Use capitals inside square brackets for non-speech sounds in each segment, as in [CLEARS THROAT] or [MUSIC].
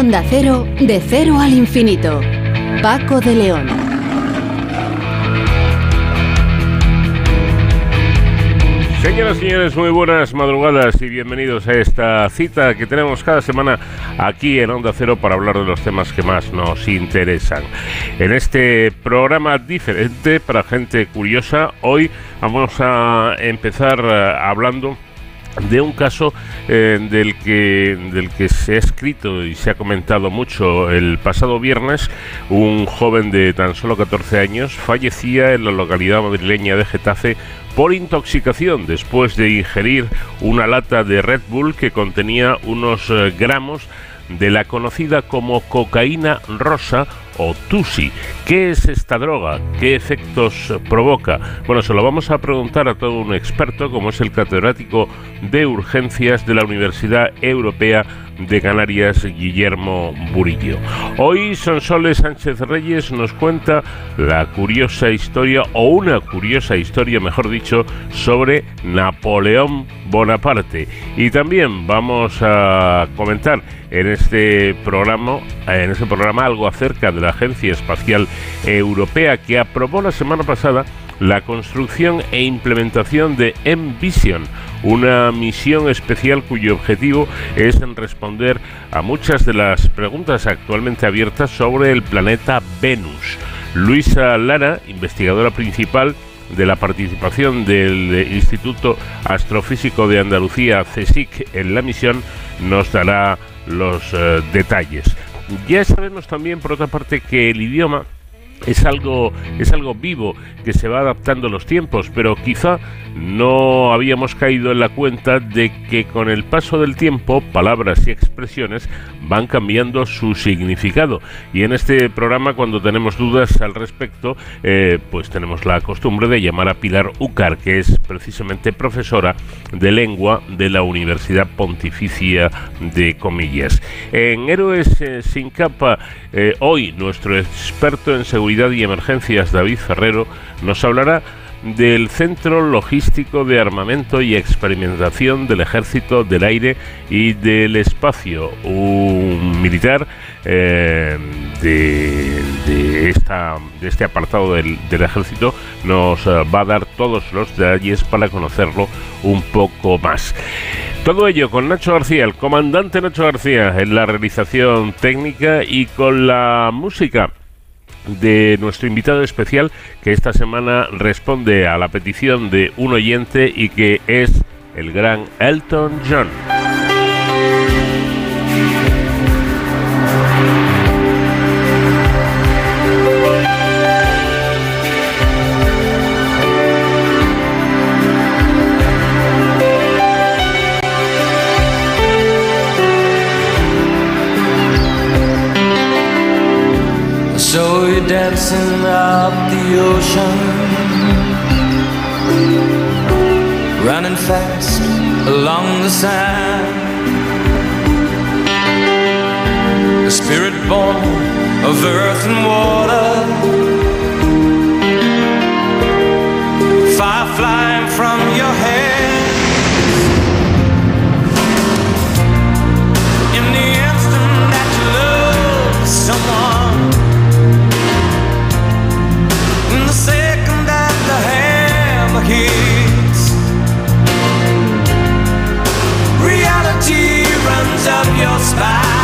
Onda Cero, de cero al infinito. Paco de León. Señoras y señores, muy buenas madrugadas y bienvenidos a esta cita que tenemos cada semana aquí en Onda Cero para hablar de los temas que más nos interesan. En este programa diferente para gente curiosa, hoy vamos a empezar eh, hablando de un caso eh, del, que, del que se ha escrito y se ha comentado mucho el pasado viernes. Un joven de tan solo 14 años fallecía en la localidad madrileña de Getafe por intoxicación después de ingerir una lata de Red Bull que contenía unos eh, gramos de la conocida como cocaína rosa o TUSI. ¿Qué es esta droga? ¿Qué efectos provoca? Bueno, se lo vamos a preguntar a todo un experto como es el catedrático de urgencias de la Universidad Europea de Canarias, Guillermo Burillo. Hoy Sonsoles Sánchez Reyes nos cuenta la curiosa historia, o una curiosa historia, mejor dicho, sobre Napoleón Bonaparte. Y también vamos a comentar en este programa, en este programa algo acerca de la Agencia Espacial Europea que aprobó la semana pasada la construcción e implementación de M-Vision, una misión especial cuyo objetivo es responder a muchas de las preguntas actualmente abiertas sobre el planeta Venus. Luisa Lara, investigadora principal de la participación del Instituto Astrofísico de Andalucía, CSIC, en la misión, nos dará los eh, detalles. Ya sabemos también, por otra parte, que el idioma es algo, es algo vivo que se va adaptando a los tiempos, pero quizá no habíamos caído en la cuenta de que con el paso del tiempo palabras y expresiones van cambiando su significado. Y en este programa, cuando tenemos dudas al respecto, eh, pues tenemos la costumbre de llamar a Pilar Ucar, que es precisamente profesora de lengua de la Universidad Pontificia de Comillas. En Héroes eh, sin capa, eh, hoy nuestro experto en seguridad y emergencias, David Ferrero, nos hablará del Centro Logístico de Armamento y Experimentación del Ejército del Aire y del Espacio, un militar eh, de, esta, de este apartado del, del Ejército, nos eh, va a dar todos los detalles para conocerlo un poco más. Todo ello con Nacho García, el comandante Nacho García, en la realización técnica y con la música de nuestro invitado especial que esta semana responde a la petición de un oyente y que es el gran Elton John. You're dancing up the ocean, running fast along the sand. A spirit born of earth and water, fire your spine,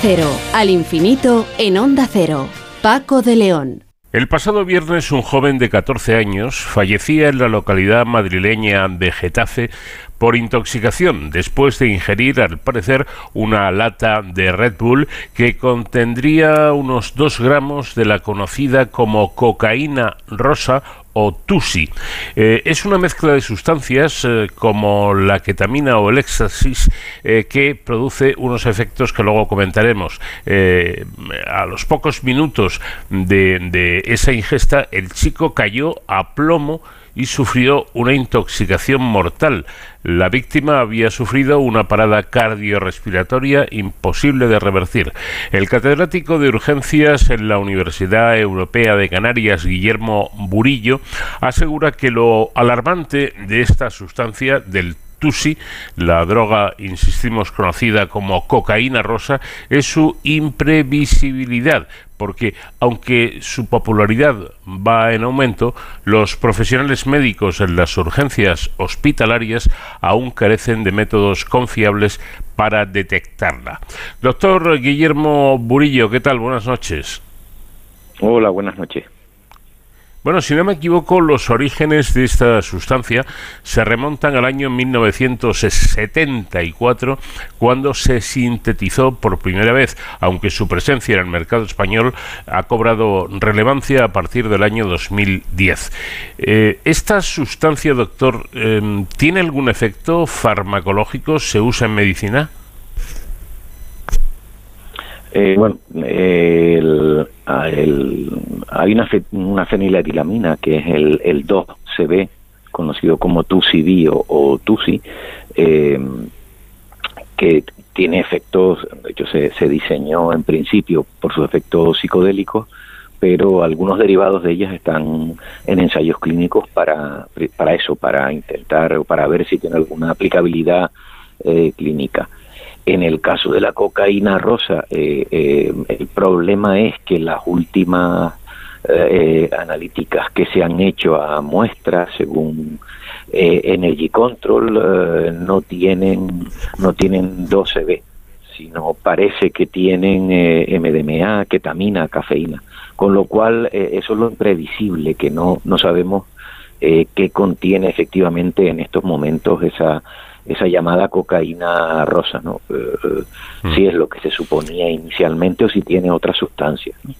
cero al infinito en Onda Cero. Paco de León. El pasado viernes un joven de 14 años fallecía en la localidad madrileña de Getafe por intoxicación después de ingerir, al parecer, una lata de Red Bull que contendría unos 2 gramos de la conocida como cocaína rosa o TUSI. Eh, es una mezcla de sustancias eh, como la ketamina o el éxtasis eh, que produce unos efectos que luego comentaremos. A los pocos minutos de esa ingesta, el chico cayó a plomo y sufrió una intoxicación mortal. La víctima había sufrido una parada cardiorrespiratoria imposible de revertir. El catedrático de urgencias en la Universidad Europea de Canarias, Guillermo Burillo, asegura que lo alarmante de esta sustancia del Tusi, la droga, insistimos, conocida como cocaína rosa, es su imprevisibilidad, porque aunque su popularidad va en aumento, los profesionales médicos en las urgencias hospitalarias aún carecen de métodos confiables para detectarla. Doctor Guillermo Burillo, ¿qué tal? Buenas noches. Hola, buenas noches. Bueno, si no me equivoco, los orígenes de esta sustancia se remontan al año 1974, cuando se sintetizó por primera vez, aunque su presencia en el mercado español ha cobrado relevancia a partir del año 2010. Eh, ¿Esta sustancia, doctor, eh, tiene algún efecto farmacológico? ¿Se usa en medicina? Eh, bueno, eh, el- hay una, fe- una feniletilamina que es el, el 2CB, conocido como TUCB o, o TUCI, eh, que tiene efectos, de hecho se, se diseñó en principio por sus efectos psicodélicos, pero algunos derivados de ellas están en ensayos clínicos para, para eso, para intentar o para ver si tiene alguna aplicabilidad eh, clínica. En el caso de la cocaína rosa, eh, eh, el problema es que las últimas eh, analíticas que se han hecho a muestras, según eh, Energy Control, eh, no tienen no tienen 12B, sino parece que tienen eh, MDMA, ketamina, cafeína, con lo cual eh, eso es lo imprevisible, que no no sabemos eh, qué contiene efectivamente en estos momentos esa esa llamada cocaína rosa, ¿no? Eh, eh, Si es lo que se suponía inicialmente o si tiene otras sustancias. ¿no?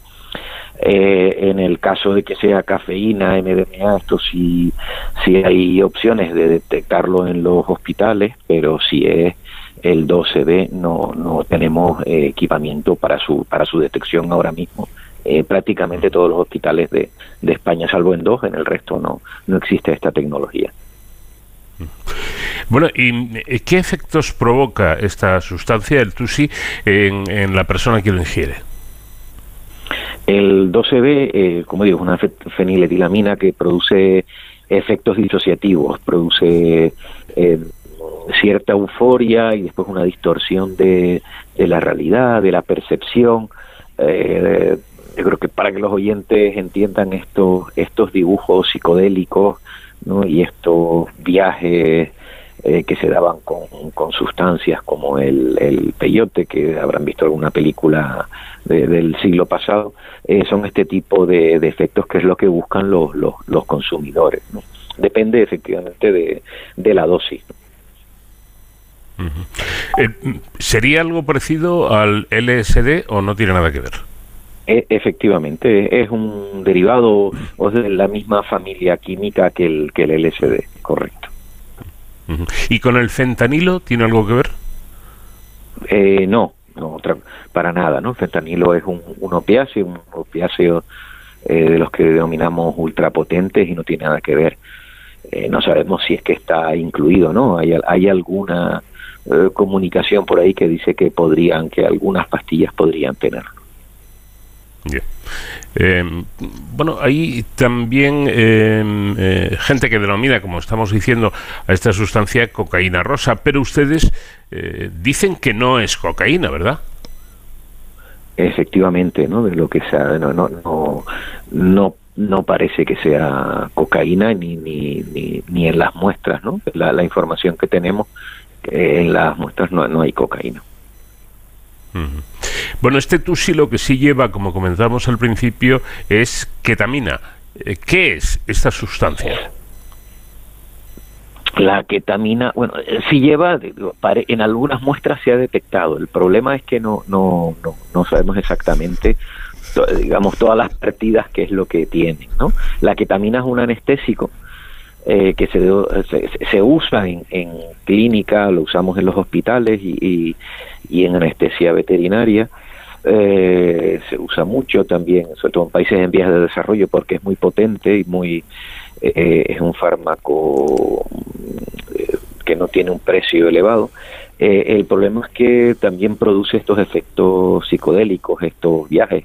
Eh, en el caso de que sea cafeína, MDMA, esto sí, sí hay opciones de detectarlo en los hospitales, pero si es el 12B no, no tenemos eh, equipamiento para su, para su detección ahora mismo. Eh, prácticamente todos los hospitales de, de España, salvo en dos, en el resto no, no existe esta tecnología. Bueno, ¿y eh, qué efectos provoca esta sustancia, el TUSI, en, la persona que lo ingiere? El 12B, eh, como digo, es una fe- feniletilamina que produce efectos disociativos, produce eh, cierta euforia y después una distorsión de, de la realidad, de la percepción. Eh, yo creo que para que los oyentes entiendan estos, estos dibujos psicodélicos ¿no? y estos viajes eh, que se daban con, con sustancias como el, el peyote, que habrán visto alguna película de- del siglo pasado, eh, son este tipo de, de efectos que es lo que buscan los, los, los consumidores. Depende efectivamente de, de la dosis. Eh, ¿Sería algo parecido al LSD o no tiene nada que ver? E- efectivamente, es un derivado o es de la misma familia química que el, que el LSD, correcto. ¿Y con el fentanilo tiene algo que ver? Eh, no, no otra- para nada, ¿no? Fentanilo es un, un opiáceo, un opiáceo eh, de los que denominamos ultrapotentes y no tiene nada que ver. Eh, no sabemos si es que está incluido, ¿no? Hay, hay alguna eh, comunicación por ahí que dice que podrían, que algunas pastillas podrían tenerlo. Bien. Eh, bueno, hay también eh, eh, gente que denomina, como estamos diciendo, a esta sustancia cocaína rosa, pero ustedes eh, dicen que no es cocaína, ¿verdad? efectivamente no de lo que sea no no no no, no parece que sea cocaína ni ni, ni, ni en las muestras no la, la información que tenemos que en las muestras no, no hay cocaína Bueno, este TUSI lo que sí lleva, como comenzamos al principio, es ketamina. Eh, ¿Qué es esta sustancia? la ketamina bueno eh, sí lleva en algunas muestras se ha detectado el problema es que no no no, no sabemos exactamente digamos todas las partidas que es lo que tienen no la ketamina es un anestésico eh, que se, se, se usa en, clínica, lo usamos en los hospitales y, y en anestesia veterinaria. Eh, se usa mucho también, sobre todo en países en vías de desarrollo, porque es muy potente y muy eh, es un fármaco eh, que no tiene un precio elevado. El problema es que también produce estos efectos psicodélicos, estos viajes,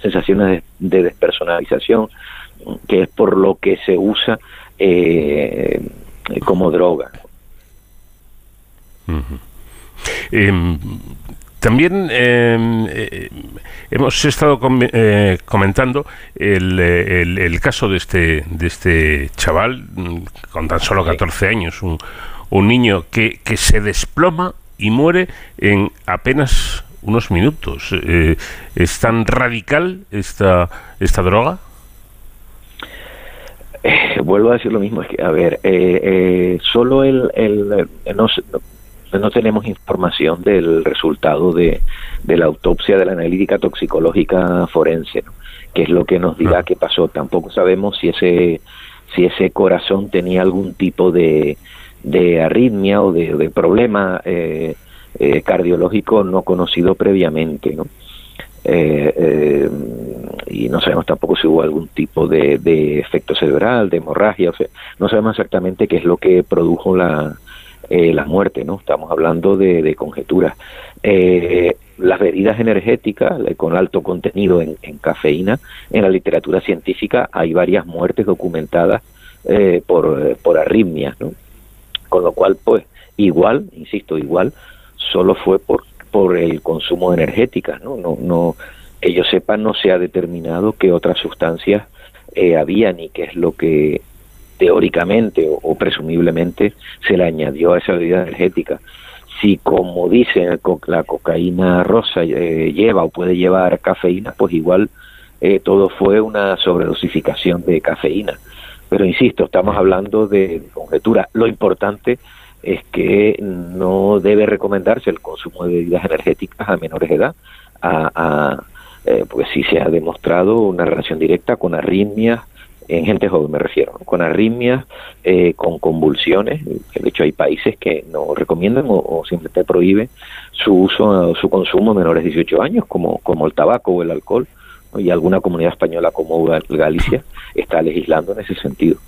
sensaciones de, de despersonalización, que es por lo que se usa como droga. Ujú. Em, también em, eh, hemos estado com- eh, comentando el, eh, el- el caso de este, de este chaval mm, con tan solo 14 años, un, un niño que, que se desploma y muere en apenas unos minutos. Eh, ¿Es tan radical esta, esta droga? Eh, vuelvo a decir lo mismo, es que, a ver, eh, eh, solo el, el no, no, tenemos información del resultado de, de, la autopsia de la analítica toxicológica forense, ¿no? que es lo que nos dirá qué pasó. Tampoco sabemos si ese, si ese corazón tenía algún tipo de, de arritmia o de, de problema eh, eh, cardiológico no conocido previamente, ¿no? Eh, eh, y no sabemos tampoco si hubo algún tipo de, de efecto cerebral, de hemorragia, o sea, no sabemos exactamente qué es lo que produjo la, eh, la muerte, ¿no? Estamos hablando de, de conjeturas. Eh, las bebidas energéticas con alto contenido en, cafeína, en la literatura científica hay varias muertes documentadas eh, por, por arritmias, ¿no? Con lo cual, pues, igual, insisto, igual, solo fue por por el consumo de energéticas, ¿no? No, no, que yo sepa, no se ha determinado qué otras sustancias eh, había ni qué es lo que teóricamente o, presumiblemente se le añadió a esa bebida energética. Si, como dicen, la cocaína rosa eh, lleva o puede llevar cafeína, pues igual eh, todo fue una sobredosificación de cafeína. Pero insisto, estamos hablando de conjetura. Lo importante es que no debe recomendarse el consumo de bebidas energéticas a menores de edad, a, a, eh, sí se ha demostrado una relación directa con arritmias, en gente joven me refiero, con arritmias, eh, con convulsiones, de hecho hay países que no recomiendan o, o simplemente prohíben su uso, su consumo a menores de 18 años, como, como el tabaco o el alcohol, y alguna comunidad española como Galicia está legislando en ese sentido.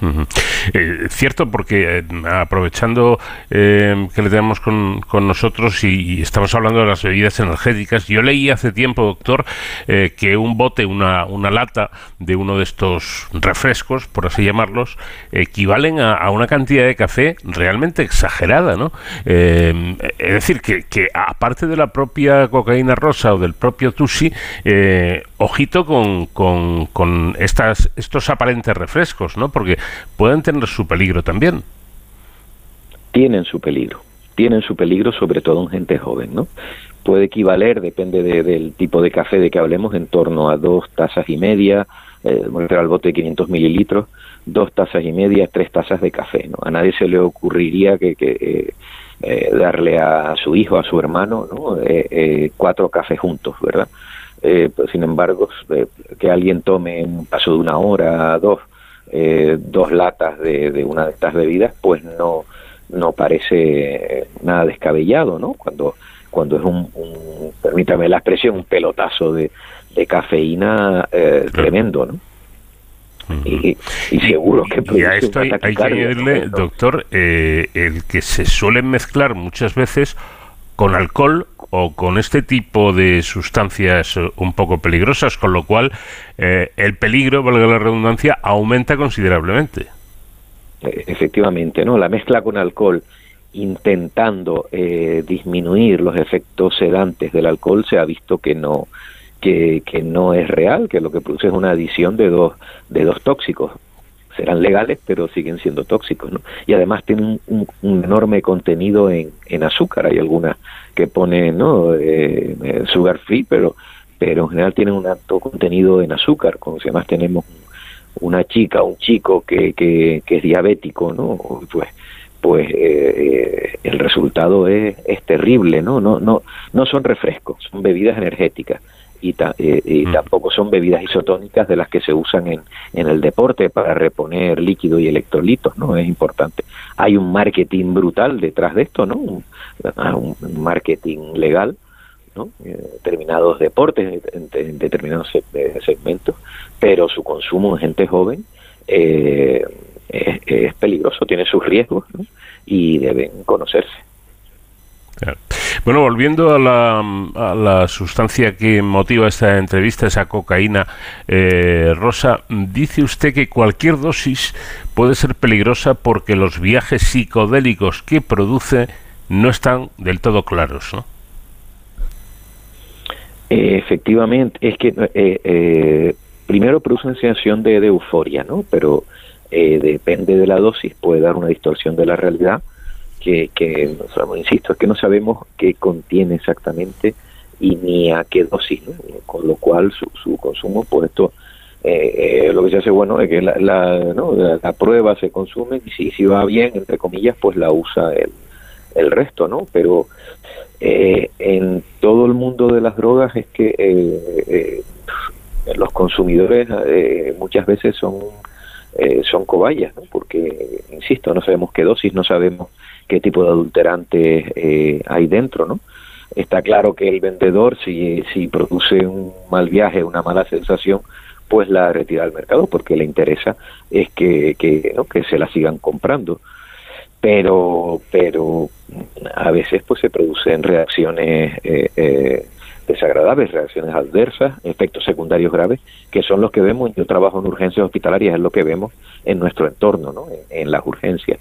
Eh, cierto, porque eh, aprovechando eh, que le tenemos con, con nosotros y, estamos hablando de las bebidas energéticas, yo leí hace tiempo, doctor, eh, que un bote, una, una, lata de uno de estos refrescos, por así llamarlos, equivalen a, a una cantidad de café realmente exagerada, ¿no? Es decir, que, que, aparte de la propia cocaína rosa o del propio tusi, ojito con, con, con estas, estos aparentes refrescos, ¿no? Porque pueden tener su peligro también. Tienen su peligro, tienen su peligro sobre todo en gente joven, ¿no? Puede equivaler, depende de, del tipo de café de que hablemos, en torno a dos tazas y media, eh, al bote de 500 mililitros, dos tazas y media, tres tazas de café, ¿no? A nadie se le ocurriría que, que eh, eh, darle a su hijo, a su hermano, ¿no? Eh, eh, cuatro cafés juntos, ¿verdad? Eh, pues, sin embargo, que alguien tome un paso de una hora, dos, eh, dos latas de, de, una de estas bebidas, pues no, no parece nada descabellado, ¿no? Cuando, cuando es un, un permítame la expresión, un pelotazo de, de cafeína eh, claro. tremendo, ¿no? Y, y, seguro que y a esto hay, hay que añadirle, doctor, eh, el que se suelen mezclar muchas veces con alcohol o con este tipo de sustancias un poco peligrosas, con lo cual eh, el peligro, valga la redundancia, aumenta considerablemente. Efectivamente, ¿no? La mezcla con alcohol intentando eh, disminuir los efectos sedantes del alcohol se ha visto que no que, que no es real, que lo que produce es una adición de dos de dos tóxicos serán legales, pero siguen siendo tóxicos, ¿no? Y además tienen un, enorme contenido en, en, azúcar. Hay algunas que ponen, ¿no? Eh, sugar free, pero, pero en general tienen un alto contenido en azúcar. Como si además tenemos una chica, un chico que, que, que es diabético, ¿no? Pues, pues eh, el resultado es, es terrible, ¿no? No, no, no son refrescos, son bebidas energéticas y, ta, eh, y mm. tampoco son bebidas isotónicas de las que se usan en, en el deporte para reponer líquido y electrolitos, ¿no? Es importante. Hay un marketing brutal detrás de esto, ¿no? Un, un marketing legal, ¿no? En determinados deportes, en, en determinados segmentos, pero su consumo en gente joven eh, es, es, peligroso, tiene sus riesgos ¿no? y deben conocerse. Bueno, volviendo a la, a la, sustancia que motiva esta entrevista, esa cocaína eh, rosa, dice usted que cualquier dosis puede ser peligrosa porque los viajes psicodélicos que produce no están del todo claros, ¿no? Efectivamente, es que eh, eh, primero produce una sensación de, de euforia, ¿no? Pero eh, depende de la dosis, puede dar una distorsión de la realidad que, que insisto, es que no sabemos qué contiene exactamente y ni a qué dosis, ¿no? con lo cual su, su consumo, pues esto eh, eh, lo que se hace bueno es que la, la, ¿no? la, la prueba se consume y si, si va bien, entre comillas, pues la usa el, el resto, ¿no? Pero eh, en todo el mundo de las drogas es que eh, eh, los consumidores eh, muchas veces son son cobayas, porque, insisto, no sabemos qué dosis, no sabemos qué tipo de adulterantes eh, hay dentro, ¿no? Está claro que el vendedor, si, si produce un mal viaje, una mala sensación, pues la retira al mercado, porque le interesa es que, que, ¿no? que se la sigan comprando pero pero a veces pues se producen reacciones eh, eh, desagradables, reacciones adversas, efectos secundarios graves, que son los que vemos, yo trabajo en urgencias hospitalarias, es lo que vemos en nuestro entorno, ¿no? en las urgencias.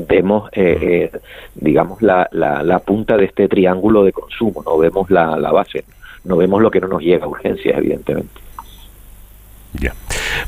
Vemos, eh, eh, digamos, la, la, la, punta de este triángulo de consumo, no vemos la, la base, no vemos lo que no nos llega a urgencias, evidentemente. Ya.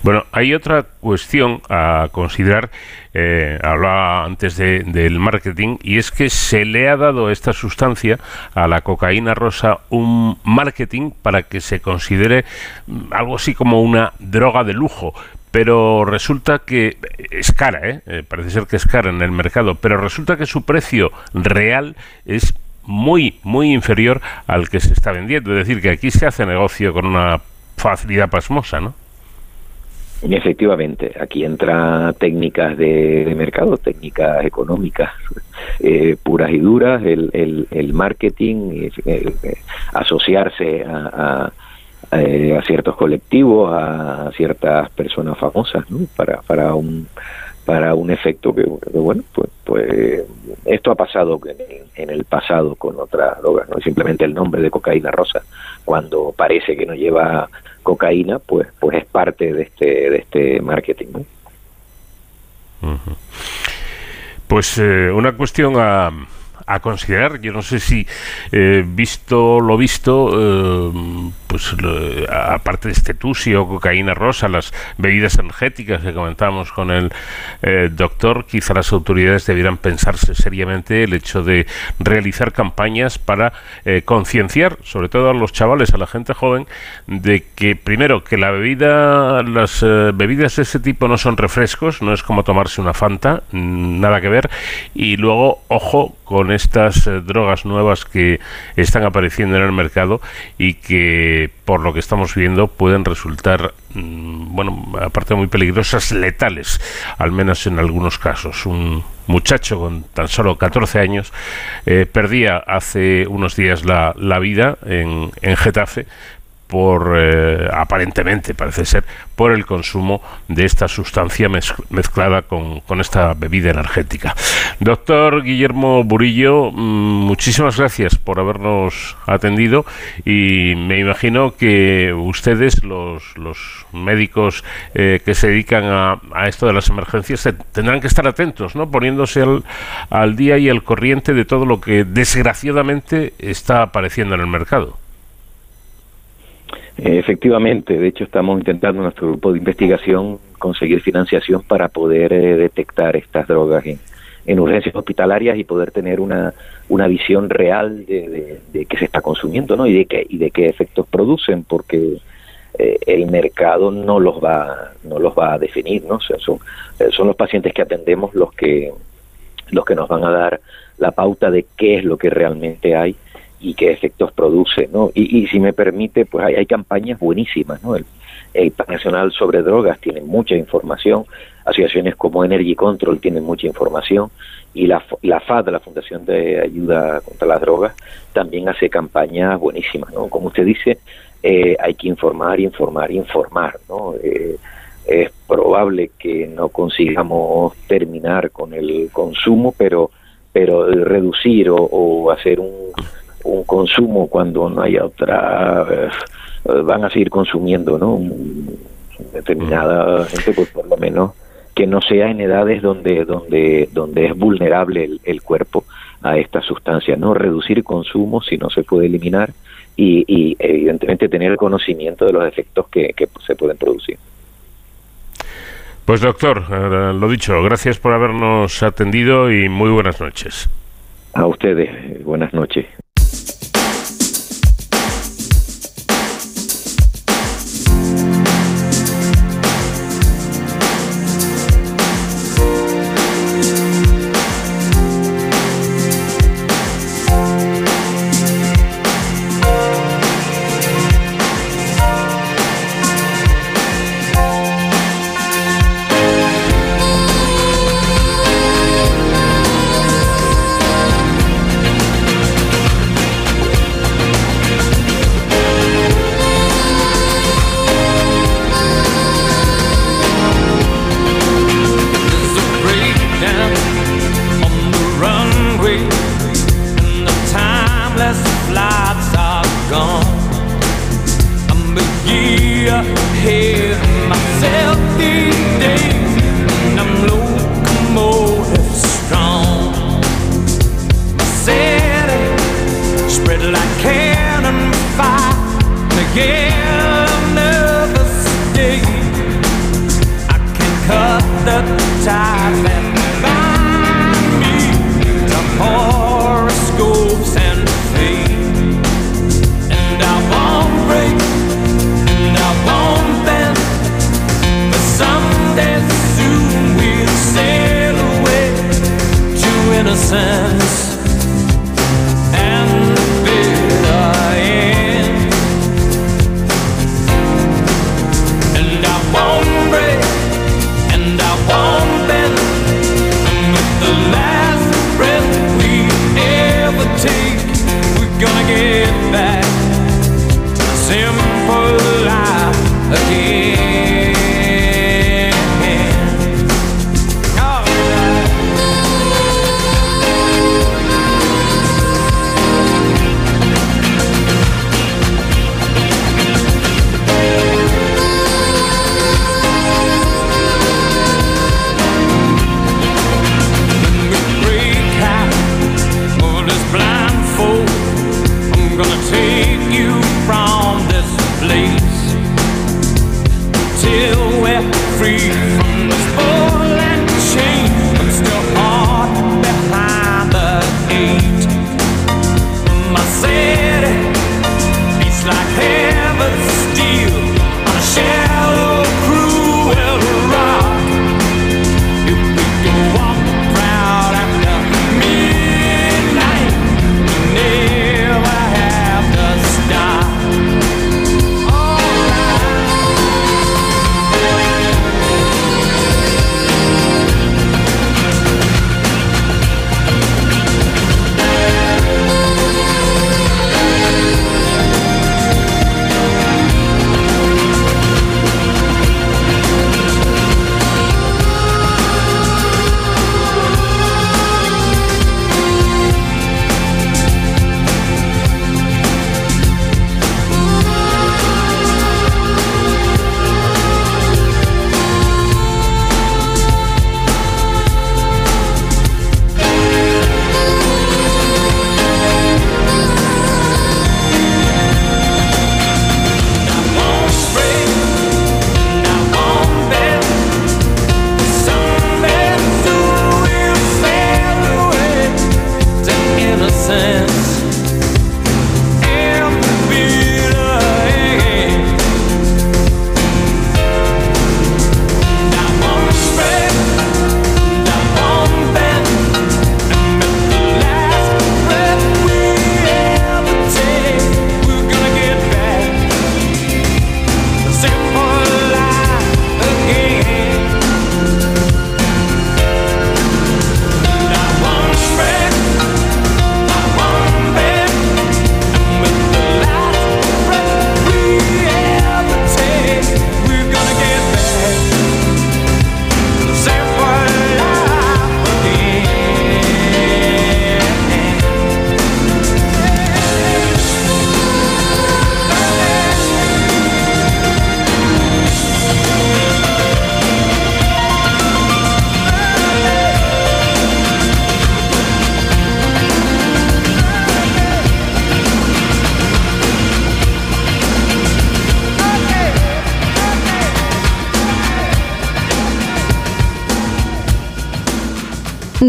Bueno, hay otra cuestión a considerar. Eh, hablaba antes de, del marketing y es que se le ha dado esta sustancia a la cocaína rosa un marketing para que se considere mm, algo así como una droga de lujo. Pero resulta que es cara, ¿eh? Eh, parece ser que es cara en el mercado, pero resulta que su precio real es muy, muy inferior al que se está vendiendo. Es decir, que aquí se hace negocio con una facilidad pasmosa, ¿no? Efectivamente, aquí entra técnicas de, mercado, técnicas económicas eh, puras y duras, el, el, el marketing, eh, asociarse a, a, a, ciertos colectivos, a ciertas personas famosas, para, para un para un efecto que, bueno pues pues esto ha pasado en, en, el pasado con otras drogas no simplemente el nombre de cocaína rosa cuando parece que no lleva cocaína pues pues es parte de este de este marketing pues eh, una cuestión a a considerar. Yo no sé si, eh, visto lo visto, eh, pues eh, aparte de este tusio, cocaína rosa, las bebidas energéticas que comentábamos con el eh, doctor, quizá las autoridades debieran pensarse seriamente el hecho de realizar campañas para eh, concienciar, sobre todo a los chavales, a la gente joven, de que primero que la bebida, las eh, bebidas de ese tipo no son refrescos, no es como tomarse una Fanta, nada que ver, y luego, ojo, con estas eh, drogas nuevas que están apareciendo en el mercado y que por lo que estamos viendo pueden resultar mmm, bueno aparte muy peligrosas letales al menos en algunos casos. Un muchacho con tan solo 14 años eh, perdía hace unos días la, la vida en, en Getafe por eh, aparentemente parece ser por el consumo de esta sustancia mez mezclada con, con, esta bebida energética. Doctor Guillermo Burillo, mmm, muchísimas gracias por habernos atendido y me imagino que ustedes, los, los médicos eh, que se dedican a, a, esto de las emergencias, tendrán que estar atentos, ¿no? poniéndose al, al día y al corriente de todo lo que desgraciadamente está apareciendo en el mercado. Efectivamente, de hecho estamos intentando en nuestro grupo de investigación conseguir financiación para poder eh, detectar estas drogas en, en, urgencias hospitalarias y poder tener una, una visión real de, de, qué se está consumiendo ¿no? y, de qué, y de qué efectos producen, porque eh, el mercado no los va no los va a definir, ¿no? O sea, son, eh, son los pacientes que atendemos los que los que nos van a dar la pauta de qué es lo que realmente hay y qué efectos produce, ¿no? Y, y si me permite, pues hay, hay campañas buenísimas, ¿no? El, el Plan Nacional sobre Drogas tiene mucha información, asociaciones como Energy Control tienen mucha información y la, la FAD, la Fundación de Ayuda contra las Drogas, también hace campañas buenísimas, ¿no? Como usted dice, eh, hay que informar, informar, informar, ¿no? Eh, es probable que no consigamos terminar con el consumo, pero pero reducir o, o hacer un un consumo cuando no haya otra eh, van a seguir consumiendo no determinada mm. gente pues por lo menos que no sea en edades donde donde donde es vulnerable el, el cuerpo a esta sustancia no reducir consumo si no se puede eliminar y, y evidentemente tener el conocimiento de los efectos que, que se pueden producir pues doctor, lo dicho, gracias por habernos atendido y muy buenas noches. A ustedes, buenas noches.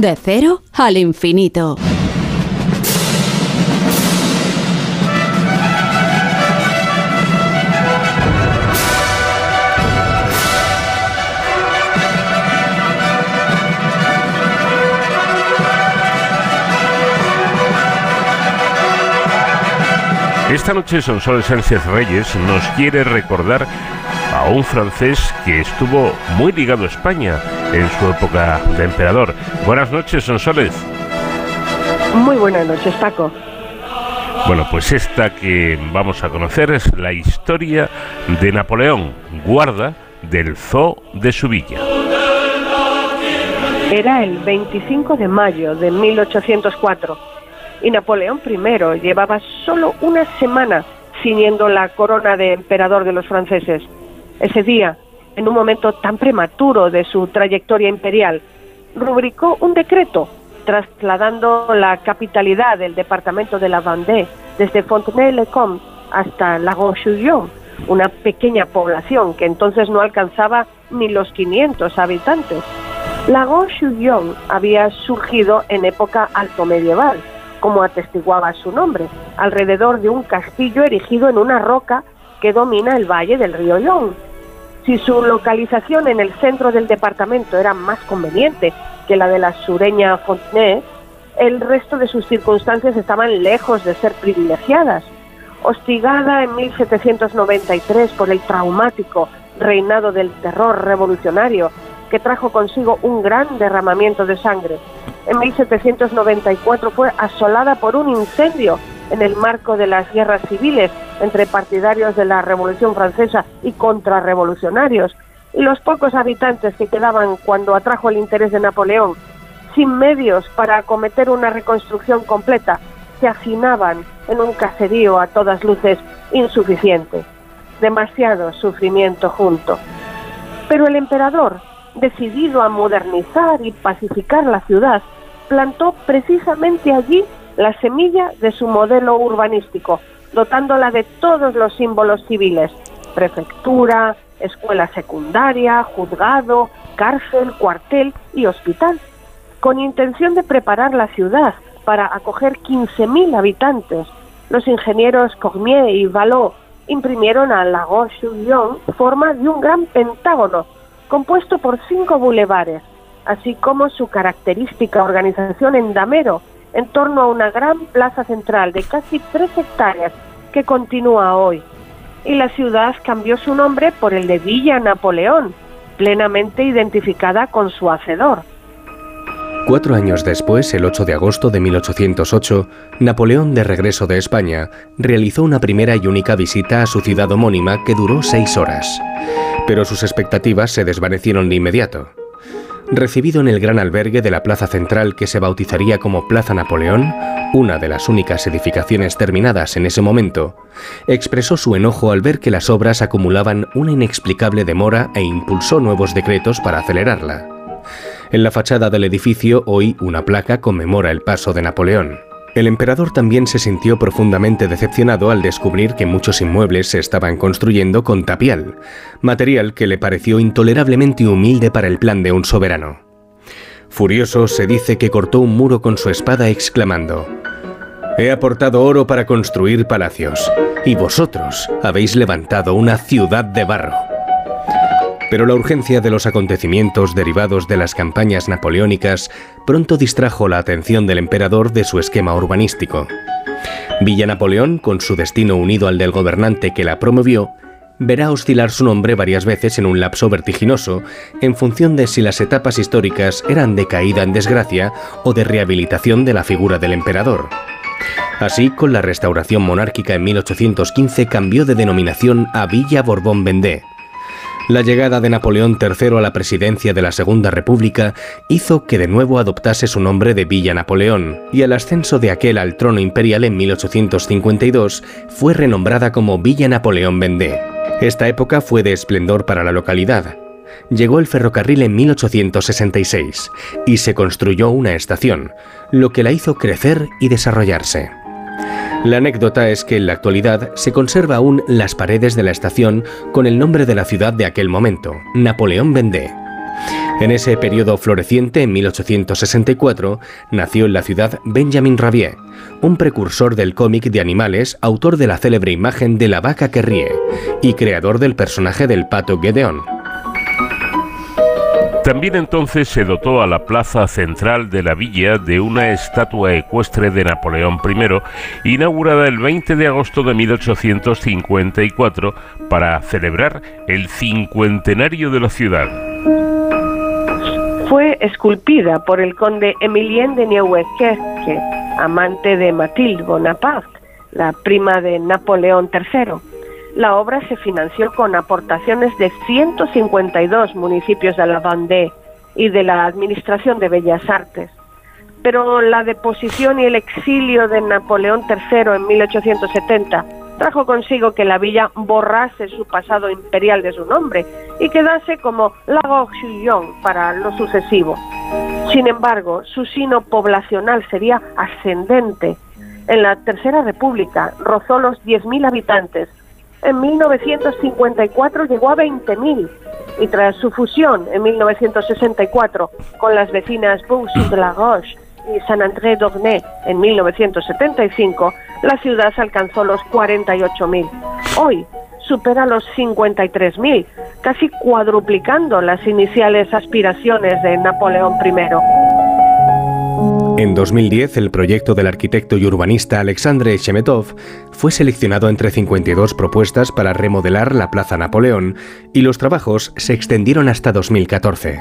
De cero al infinito. Esta noche Sonsoles Sánchez Reyes nos quiere recordar a un francés que estuvo muy ligado a España, en su época de emperador. Buenas noches, Sonsoles. Muy buenas noches, Paco. Bueno, pues esta que vamos a conocer es la historia de Napoleón, guarda del Zoo de su villa. Era el 25 de mayo de 1804 y Napoleón I llevaba solo una semana ciñendo la corona de emperador de los franceses. Ese día, en un momento tan prematuro de su trayectoria imperial, rubricó un decreto trasladando la capitalidad del departamento de la Vendée desde Fontenay-le-Comte hasta La Roche-Guyon, una pequeña población que entonces no alcanzaba ni los 500 habitantes. La Roche-Guyon había surgido en época alto medieval, como atestiguaba su nombre, alrededor de un castillo erigido en una roca que domina el valle del río Yon. Si su localización en el centro del departamento era más conveniente que la de la sureña Fontenay, el resto de sus circunstancias estaban lejos de ser privilegiadas. Hostigada en 1793 por el traumático reinado del terror revolucionario que trajo consigo un gran derramamiento de sangre, en 1794 fue asolada por un incendio en el marco de las guerras civiles entre partidarios de la Revolución Francesa y contrarrevolucionarios, los pocos habitantes que quedaban cuando atrajo el interés de Napoleón, sin medios para acometer una reconstrucción completa, se hacinaban en un caserío a todas luces insuficiente. Demasiado sufrimiento junto. Pero el emperador, decidido a modernizar y pacificar la ciudad, plantó precisamente allí la semilla de su modelo urbanístico, dotándola de todos los símbolos civiles, prefectura, escuela secundaria, juzgado, cárcel, cuartel y hospital, con intención de preparar la ciudad para acoger 15.000 habitantes. Los ingenieros Cormier y Vallot imprimieron a La Roche-Guyon forma de un gran pentágono compuesto por cinco bulevares, así como su característica organización en damero en torno a una gran plaza central de casi tres hectáreas que continúa hoy. Y la ciudad cambió su nombre por el de Villa Napoleón, plenamente identificada con su hacedor. Cuatro años después, el 8 de agosto de 1808, Napoleón, de regreso de España, realizó una primera y única visita a su ciudad homónima que duró seis horas. Pero sus expectativas se desvanecieron de inmediato. Recibido en el gran albergue de la plaza central que se bautizaría como Plaza Napoleón, una de las únicas edificaciones terminadas en ese momento, expresó su enojo al ver que las obras acumulaban una inexplicable demora e impulsó nuevos decretos para acelerarla. En la fachada del edificio hoy una placa conmemora el paso de Napoleón. El emperador también se sintió profundamente decepcionado al descubrir que muchos inmuebles se estaban construyendo con tapial, material que le pareció intolerablemente humilde para el plan de un soberano. Furioso, se dice que cortó un muro con su espada exclamando, He aportado oro para construir palacios, y vosotros habéis levantado una ciudad de barro. Pero la urgencia de los acontecimientos derivados de las campañas napoleónicas pronto distrajo la atención del emperador de su esquema urbanístico. Villa Napoleón, con su destino unido al del gobernante que la promovió, verá oscilar su nombre varias veces en un lapso vertiginoso, en función de si las etapas históricas eran de caída en desgracia o de rehabilitación de la figura del emperador. Así, con la restauración monárquica en 1815 cambió de denominación a Villa Borbón-Vendée. La llegada de Napoleón III a la presidencia de la Segunda República hizo que de nuevo adoptase su nombre de Villa Napoleón, y el ascenso de aquel al trono imperial en 1852 fue renombrada como Villa Napoleón Vendée. Esta época fue de esplendor para la localidad. Llegó el ferrocarril en 1866 y se construyó una estación, lo que la hizo crecer y desarrollarse. La anécdota es que en la actualidad se conserva aún las paredes de la estación con el nombre de la ciudad de aquel momento, Napoleón Vendée. En ese periodo floreciente, en 1864, nació en la ciudad Benjamin Rabier, un precursor del cómic de animales, autor de la célebre imagen de la vaca que ríe y creador del personaje del pato Gedeón. También entonces se dotó a la plaza central de la villa de una estatua ecuestre de Napoleón I, inaugurada el 20 de agosto de 1854 para celebrar el cincuentenario de la ciudad. Fue esculpida por el conde Emilien de Nieuwekerque, amante de Mathilde Bonaparte, la prima de Napoleón III. La obra se financió con aportaciones de 152 municipios de la Vendée y de la Administración de Bellas Artes. Pero la deposición y el exilio de Napoleón III en 1870 trajo consigo que la villa borrase su pasado imperial de su nombre y quedase como Lago Chillon para lo sucesivo. Sin embargo, su sino poblacional sería ascendente. En la Tercera República rozó los 10.000 habitantes. En 1954 llegó a 20.000 y tras su fusión en 1964 con las vecinas Boussy de la Roche y Saint-André d'Ornay en 1975, la ciudad alcanzó los 48.000. Hoy supera los 53.000, casi cuadruplicando las iniciales aspiraciones de Napoleón I. En 2010, el proyecto del arquitecto y urbanista Alexandre Chemetov fue seleccionado entre 52 propuestas para remodelar la Plaza Napoleón y los trabajos se extendieron hasta 2014.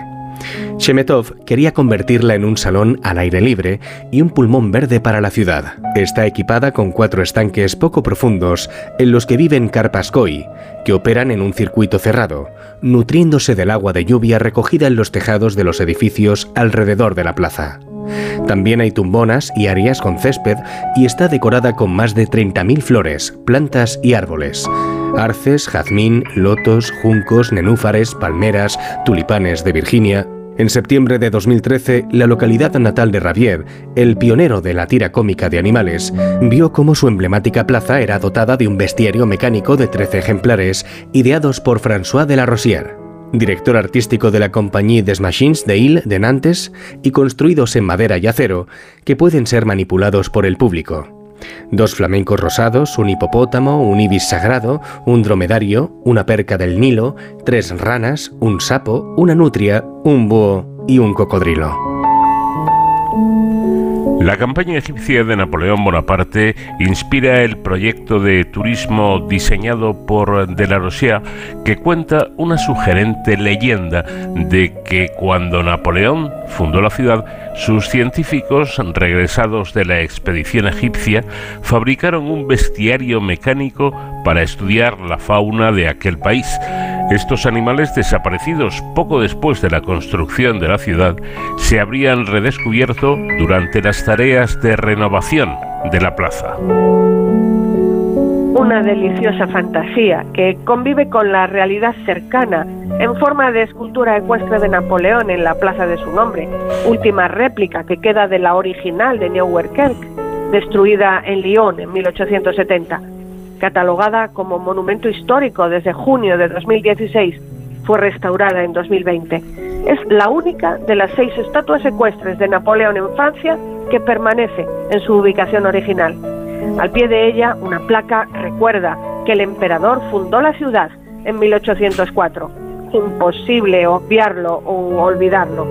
Chemetov quería convertirla en un salón al aire libre y un pulmón verde para la ciudad. Está equipada con cuatro estanques poco profundos en los que viven carpas koi, que operan en un circuito cerrado, nutriéndose del agua de lluvia recogida en los tejados de los edificios alrededor de la plaza. También hay tumbonas y áreas con césped y está decorada con más de 30.000 flores, plantas y árboles. Arces, jazmín, lotos, juncos, nenúfares, palmeras, tulipanes de Virginia. En septiembre de 2013, la localidad natal de Ravier, el pionero de la tira cómica de animales, vio cómo su emblemática plaza era dotada de un bestiario mecánico de 13 ejemplares, ideados por François de la Rosière director artístico de la Compagnie des Machines de Ile de Nantes y construidos en madera y acero que pueden ser manipulados por el público. Dos flamencos rosados, un hipopótamo, un ibis sagrado, un dromedario, una perca del Nilo, tres ranas, un sapo, una nutria, un búho y un cocodrilo. La campaña egipcia de Napoleón Bonaparte inspira el proyecto de turismo diseñado por de la Rosière que cuenta una sugerente leyenda de que cuando Napoleón fundó la ciudad, sus científicos regresados de la expedición egipcia fabricaron un bestiario mecánico para estudiar la fauna de aquel país. Estos animales desaparecidos poco después de la construcción de la ciudad se habrían redescubierto durante las tareas de renovación de la plaza. Una deliciosa fantasía que convive con la realidad cercana en forma de escultura ecuestre de Napoleón en la plaza de su nombre, última réplica que queda de la original de Neuwerkerk, destruida en Lyon en 1870 catalogada como monumento histórico desde junio de 2016, fue restaurada en 2020. Es la única de las seis estatuas ecuestres de Napoleón en Francia que permanece en su ubicación original. Al pie de ella, una placa recuerda que el emperador fundó la ciudad en 1804. Imposible obviarlo o olvidarlo.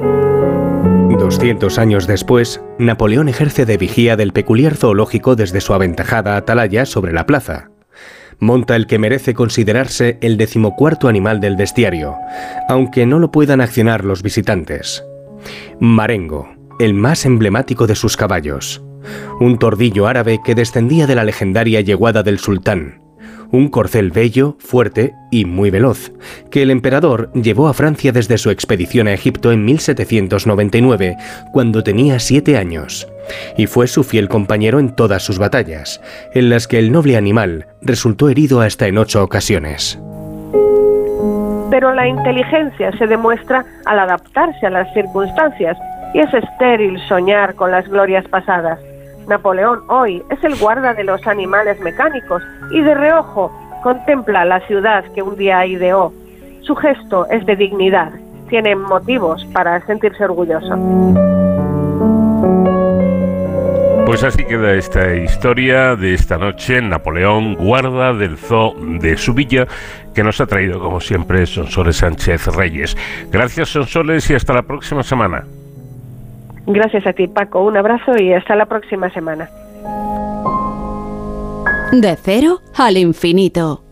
200 años después, Napoleón ejerce de vigía del peculiar zoológico desde su aventajada atalaya sobre la plaza monta el que merece considerarse el decimocuarto animal del bestiario, aunque no lo puedan accionar los visitantes. Marengo, el más emblemático de sus caballos. Un tordillo árabe que descendía de la legendaria yeguada del sultán. Un corcel bello, fuerte y muy veloz, que el emperador llevó a Francia desde su expedición a Egipto en 1799, cuando tenía siete años y fue su fiel compañero en todas sus batallas, en las que el noble animal resultó herido hasta en ocho ocasiones. Pero la inteligencia se demuestra al adaptarse a las circunstancias y es estéril soñar con las glorias pasadas. Napoleón hoy es el guarda de los animales mecánicos y de reojo contempla la ciudad que un día ideó. Su gesto es de dignidad, tiene motivos para sentirse orgulloso. Pues así queda esta historia de esta noche. Napoleón, guarda del zoo de su villa, que nos ha traído, como siempre, Sonsoles Sánchez Reyes. Gracias, Sonsoles, y hasta la próxima semana. Gracias a ti, Paco. Un abrazo y hasta la próxima semana. De cero al infinito.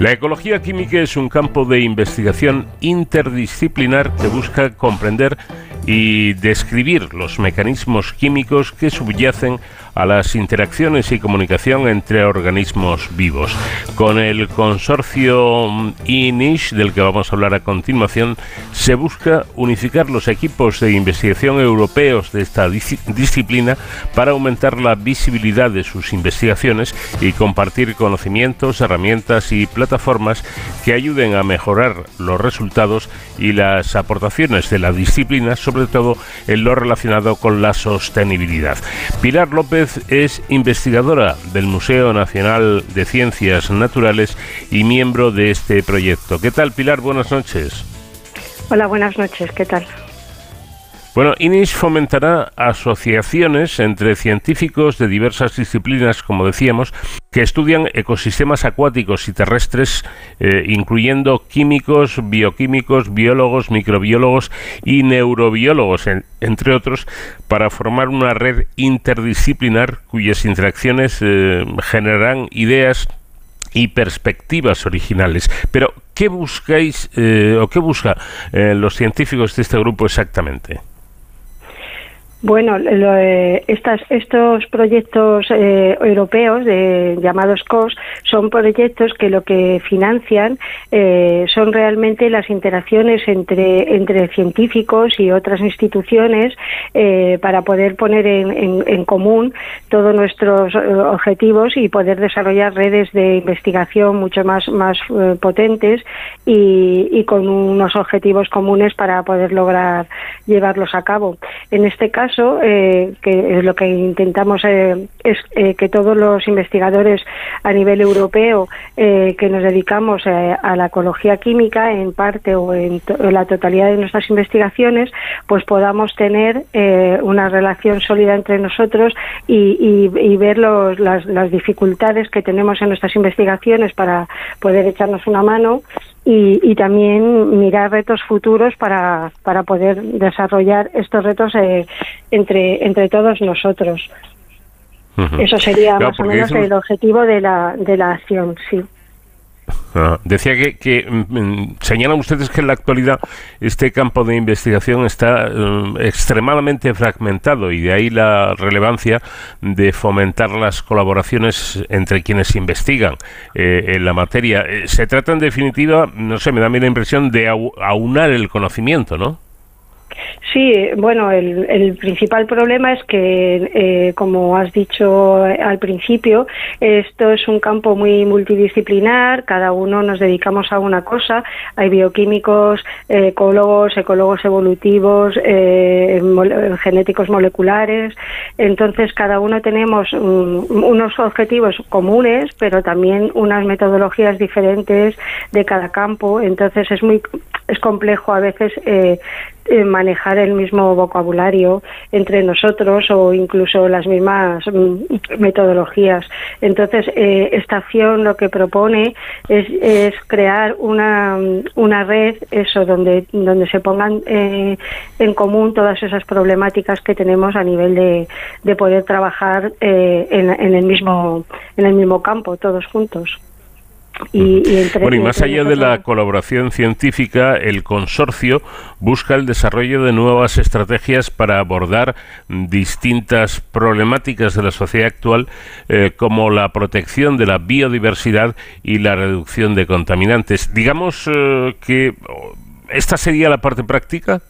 La ecología química es un campo de investigación interdisciplinar que busca comprender y describir los mecanismos químicos que subyacen a las interacciones y comunicación entre organismos vivos. Con el consorcio INISH, del que vamos a hablar a continuación, se busca unificar los equipos de investigación europeos de esta dis- disciplina para aumentar la visibilidad de sus investigaciones y compartir conocimientos, herramientas y plataformas que ayuden a mejorar los resultados y las aportaciones de la disciplina, sobre todo en lo relacionado con la sostenibilidad. Pilar López es investigadora del Museo Nacional de Ciencias Naturales y miembro de este proyecto. ¿Qué tal, Pilar? Buenas noches. Hola, buenas noches, ¿qué tal? Bueno, INIS fomentará asociaciones entre científicos de diversas disciplinas, como decíamos, que estudian ecosistemas acuáticos y terrestres, eh, incluyendo químicos, bioquímicos, biólogos, microbiólogos y neurobiólogos, en- entre otros, para formar una red interdisciplinar cuyas interacciones eh, generarán ideas y perspectivas originales. Pero, ¿qué buscáis eh, o qué busca eh, los científicos de este grupo exactamente? Bueno, lo, estas, estos proyectos eh, europeos llamados COS son proyectos que lo que financian eh, son realmente las interacciones entre, entre científicos y otras instituciones eh, para poder poner en, en- en común todos nuestros eh, objetivos y poder desarrollar redes de investigación mucho más, más potentes y, y con unos objetivos comunes para poder lograr llevarlos a cabo. En este caso, eh, que es lo que intentamos eh, es eh, que todos los investigadores a nivel europeo eh, que nos dedicamos eh, a la ecología química en parte o en, en la totalidad de nuestras investigaciones, pues podamos tener una relación sólida entre nosotros y, y- y ver los- las, las dificultades que tenemos en nuestras investigaciones para poder echarnos una mano y, y también mirar retos futuros para, para poder desarrollar estos retos eh, entre, entre todos nosotros. Eso sería Claro, más o menos el objetivo de la, de la acción, sí. [LAUGHS] Decía que, que, mm, mm, señalan ustedes que en la actualidad este campo de investigación está mm, extremadamente fragmentado y de ahí la relevancia de fomentar las colaboraciones entre quienes investigan eh, en la materia. Eh, se trata en definitiva, no sé, me da a mí la impresión de au- aunar el conocimiento, ¿no? Sí, bueno, el, principal problema es que, eh, como has dicho al principio, esto es un campo muy multidisciplinar, cada uno nos dedicamos a una cosa, hay bioquímicos, ecólogos, ecólogos evolutivos, eh, genéticos moleculares, entonces cada uno tenemos mm, unos objetivos comunes, pero también unas metodologías diferentes de cada campo, entonces es muy es complejo a veces eh, eh, manejar el mismo vocabulario entre nosotros o incluso las mismas mm, metodologías. Entonces, eh, esta acción lo que propone es, es crear una, una red, eso, donde, donde se pongan eh, en común todas esas problemáticas que tenemos a nivel de, de poder trabajar eh, en, en el mismo, en el mismo campo, todos juntos. Y, y entre- Bueno, y más allá de la colaboración científica, el consorcio busca el desarrollo de nuevas estrategias para abordar distintas problemáticas de la sociedad actual, eh, como la protección de la biodiversidad y la reducción de contaminantes. Digamos eh, que esta sería la parte práctica.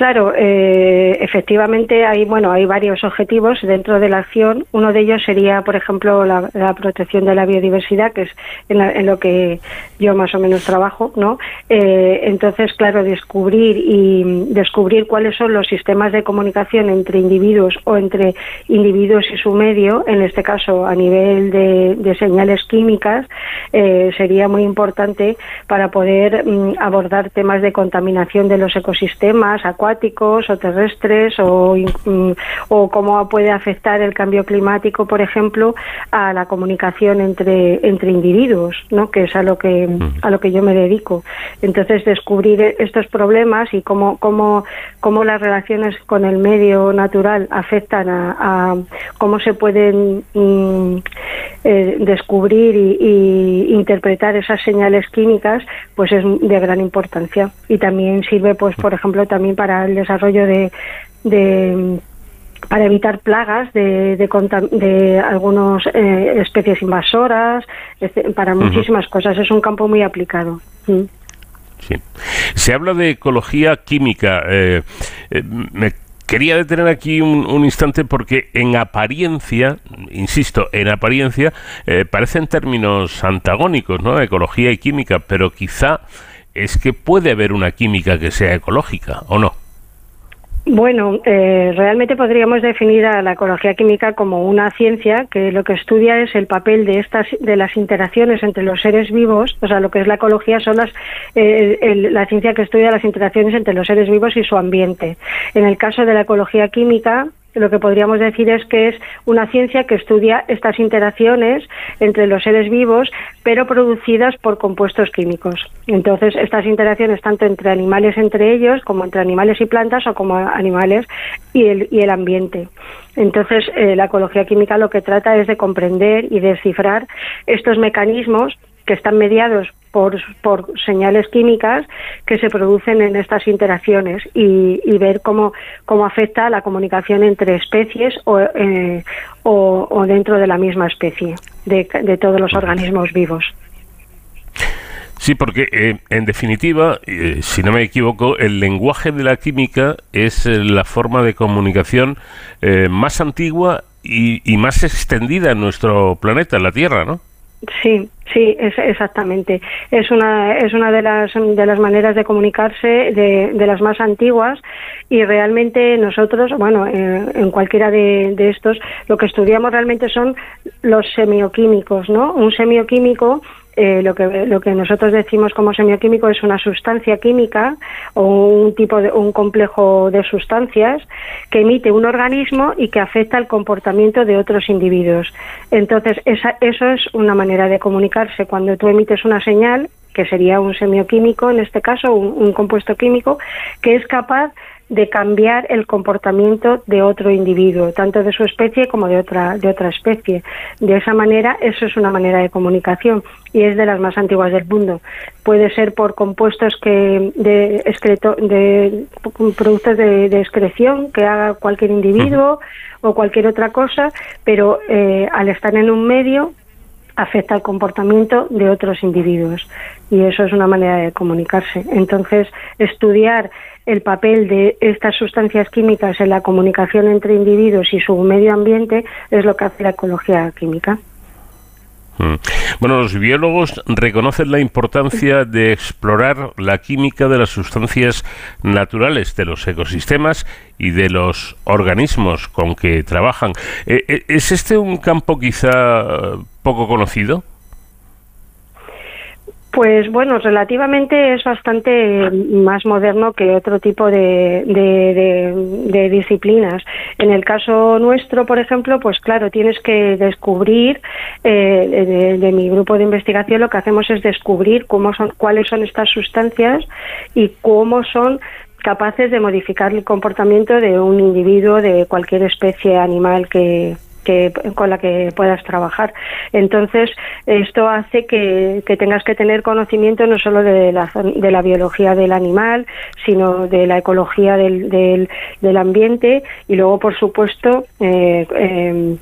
Claro, eh, efectivamente hay bueno hay varios objetivos dentro de la acción. Uno de ellos sería, por ejemplo, la, protección de la biodiversidad, que es en, la- en lo que yo más o menos trabajo, ¿no? Eh, entonces, claro, descubrir y descubrir cuáles son los sistemas de comunicación entre individuos o entre individuos y su medio, en este caso a nivel de, de señales químicas, eh, sería muy importante para poder mm, abordar temas de contaminación de los ecosistemas acuáticos acuáticos o terrestres o, mm, o cómo puede afectar el cambio climático, por ejemplo, a la comunicación entre, entre individuos, ¿no? que es a lo que, a lo que yo me dedico. Entonces, descubrir estos problemas y cómo, cómo, cómo las relaciones con el medio natural afectan a, a cómo se pueden mm, eh, descubrir y, y interpretar esas señales químicas, pues es de gran importancia. Y también sirve, pues, por ejemplo, también para el desarrollo de, de para evitar plagas de, de, de algunas especies invasoras, este, para muchísimas cosas. Es un campo muy aplicado. Mm. Sí. Se habla de ecología química. eh, eh, me quería detener aquí un, un instante porque en apariencia, insisto, en apariencia, eh, parecen términos antagónicos, ¿no? Ecología y química, pero quizá es que puede haber una química que sea ecológica, ¿o no? Bueno, eh, realmente podríamos definir a la ecología química como una ciencia que lo que estudia es el papel de estas de las interacciones entre los seres vivos. O sea, lo que es la ecología son las eh, el- la ciencia que estudia las interacciones entre los seres vivos y su ambiente. En el caso de la ecología química, lo que podríamos decir es que es una ciencia que estudia estas interacciones entre los seres vivos, pero producidas por compuestos químicos. Entonces, estas interacciones tanto entre animales entre ellos, como entre animales y plantas, o como animales y el, y el ambiente. Entonces, eh, la ecología química lo que trata es de comprender y descifrar estos mecanismos que están mediados por, por señales químicas que se producen en estas interacciones y, ver cómo, cómo afecta la comunicación entre especies o, eh, o, o dentro de la misma especie, de, de todos los organismos vivos. Sí, porque eh, en definitiva, eh, si no me equivoco, el lenguaje de la química es eh, la forma de comunicación eh, más antigua y, y más extendida en nuestro planeta, en la Tierra, ¿no? Sí, sí, es, exactamente. Es una, es una de las, de las maneras de comunicarse de, de las más antiguas y realmente nosotros, bueno, eh, en cualquiera de, de estos, lo que estudiamos realmente son los semioquímicos, ¿no? Un semioquímico eh, lo que lo que nosotros decimos como semioquímico es una sustancia química o un tipo de un complejo de sustancias que emite un organismo y que afecta el comportamiento de otros individuos. Entonces, esa, eso es una manera de comunicarse cuando tú emites una señal que sería un semioquímico, en este caso, un, un compuesto químico, que es capaz de cambiar el comportamiento de otro individuo, tanto de su especie como de otra, de otra especie. De esa manera, eso es una manera de comunicación y es de las más antiguas del mundo. Puede ser por compuestos que de, excreto, de productos de, de, excreción que haga cualquier individuo o cualquier otra cosa, pero eh, al estar en un medio afecta el comportamiento de otros individuos y eso es una manera de comunicarse. Entonces, estudiar el papel de estas sustancias químicas en la comunicación entre individuos y su medio ambiente es lo que hace la ecología química. Bueno, los biólogos reconocen la importancia de explorar la química de las sustancias naturales de los ecosistemas y de los organismos con que trabajan. ¿Es este un campo quizá poco conocido? Pues bueno, relativamente es bastante más moderno que otro tipo de, de, disciplinas. En el caso nuestro, por ejemplo, pues claro, tienes que descubrir, eh, de, mi grupo de investigación lo que hacemos es descubrir cómo son, cuáles son estas sustancias y cómo son capaces de modificar el comportamiento de un individuo de cualquier especie animal que, que, con la que puedas trabajar. Entonces, esto hace que, que, tengas que tener conocimiento no solo de la, de la biología del animal, sino de la ecología del, del, del ambiente y luego, por supuesto, eh, eh,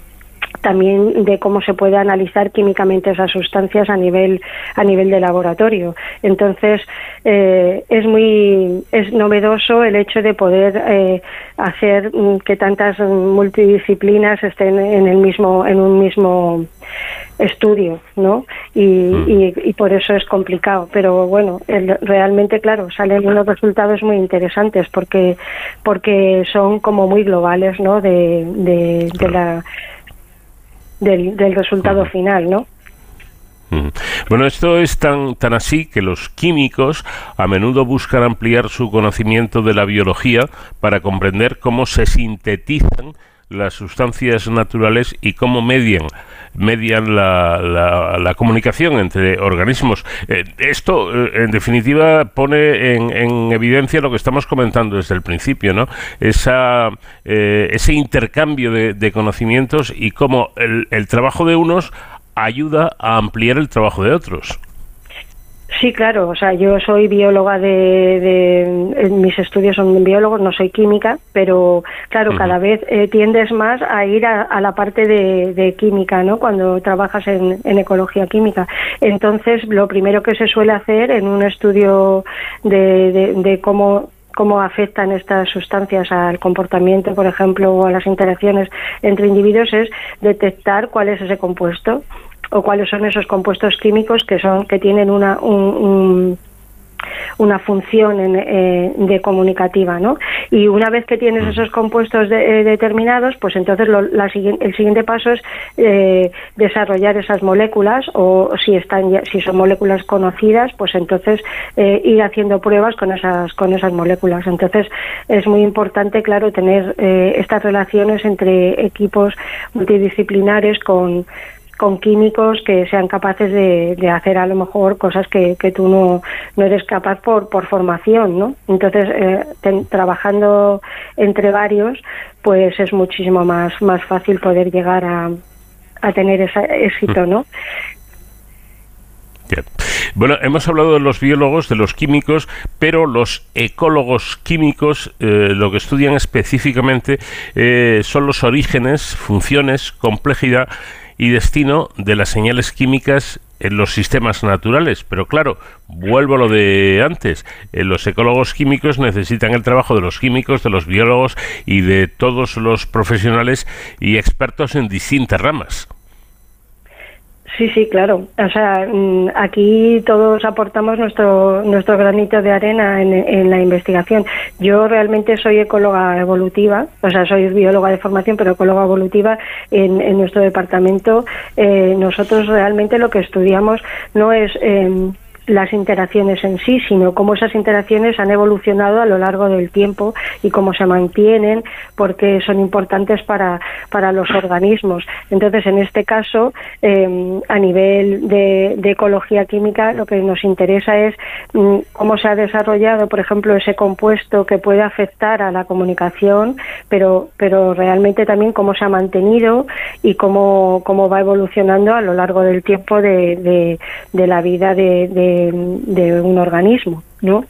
también de cómo se puede analizar químicamente esas sustancias a nivel a nivel de laboratorio. Entonces eh, es muy es novedoso el hecho de poder eh, hacer que tantas multidisciplinas estén en el mismo en un mismo estudio no y, mm. y, y por eso es complicado. Pero bueno el, realmente claro salen unos resultados muy interesantes porque porque son como muy globales no de, de, de la del, del, resultado final, ¿no? Bueno, esto es tan, tan así que los químicos a menudo buscan ampliar su conocimiento de la biología para comprender cómo se sintetizan las sustancias naturales y cómo median la, la- la comunicación entre organismos. Eh, esto, eh, en definitiva, pone en, en evidencia lo que estamos comentando desde el principio, ¿no? Esa, eh, ese intercambio de, de conocimientos y cómo el, el trabajo de unos ayuda a ampliar el trabajo de otros. Sí, claro. O sea, yo soy bióloga de, de- mis estudios son biólogos, no soy química, pero claro, cada vez eh, tiendes más a ir a, a la parte de, de química, ¿no? Cuando trabajas en, en ecología química. Entonces, lo primero que se suele hacer en un estudio de, de- de cómo cómo afectan estas sustancias al comportamiento, por ejemplo, o a las interacciones entre individuos es detectar cuál es ese compuesto o cuáles son esos compuestos químicos que son que tienen una un- un- una función en, eh, de comunicativa, ¿no? Y una vez que tienes esos compuestos de- eh, determinados, pues entonces lo- la el siguiente paso es eh, desarrollar esas moléculas o si están ya- si son moléculas conocidas, pues entonces eh, ir haciendo pruebas con esas con esas moléculas. Entonces es muy importante, claro, tener estas relaciones entre equipos multidisciplinares con con químicos que sean capaces de, de hacer a lo mejor cosas que, que tú no, no eres capaz por, por formación, ¿no? Entonces, eh, ten- trabajando entre varios, pues es muchísimo más, más fácil poder llegar a, a tener ese éxito, ¿no? Bien. Bueno, hemos hablado de los biólogos, de los químicos, pero los ecólogos químicos eh, lo que estudian específicamente eh, son los orígenes, funciones, complejidad y destino de las señales químicas en los sistemas naturales. Pero claro, vuelvo a lo de antes. Eh, los ecólogos químicos necesitan el trabajo de los químicos, de los biólogos y de todos los profesionales y expertos en distintas ramas. Sí, sí, claro. O sea, mm, aquí todos aportamos nuestro nuestro granito de arena en, en la investigación. Yo realmente soy ecóloga evolutiva, o sea, soy bióloga de formación, pero ecóloga evolutiva en, en nuestro departamento. eh, nosotros realmente lo que estudiamos no es em, las interacciones en sí, sino cómo esas interacciones han evolucionado a lo largo del tiempo y cómo se mantienen, porque son importantes para, para los organismos. Entonces, en este caso, eh, a nivel de, de ecología química, lo que nos interesa es mm, cómo se ha desarrollado, por ejemplo, ese compuesto que puede afectar a la comunicación, pero, pero realmente también cómo se ha mantenido y cómo, cómo va evolucionando a lo largo del tiempo de, de, de la vida de, de, de un organismo, ¿no?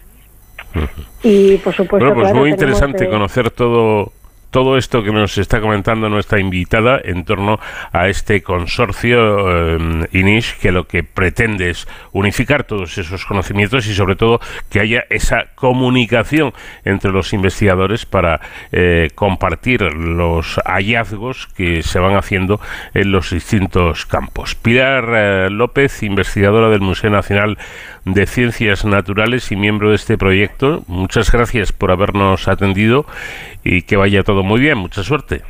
Y por supuesto, Bueno, pues claro, muy tenemos, interesante eh, conocer todo todo esto que nos está comentando nuestra invitada en torno a este consorcio eh, INISH que lo que pretende es unificar todos esos conocimientos y sobre todo que haya esa comunicación entre los investigadores para eh, compartir los hallazgos que se van haciendo en los distintos campos. Pilar eh, López, investigadora del Museo Nacional de Ciencias Naturales y miembro de este proyecto, muchas gracias por habernos atendido y que vaya todo muy bien. Mucha suerte.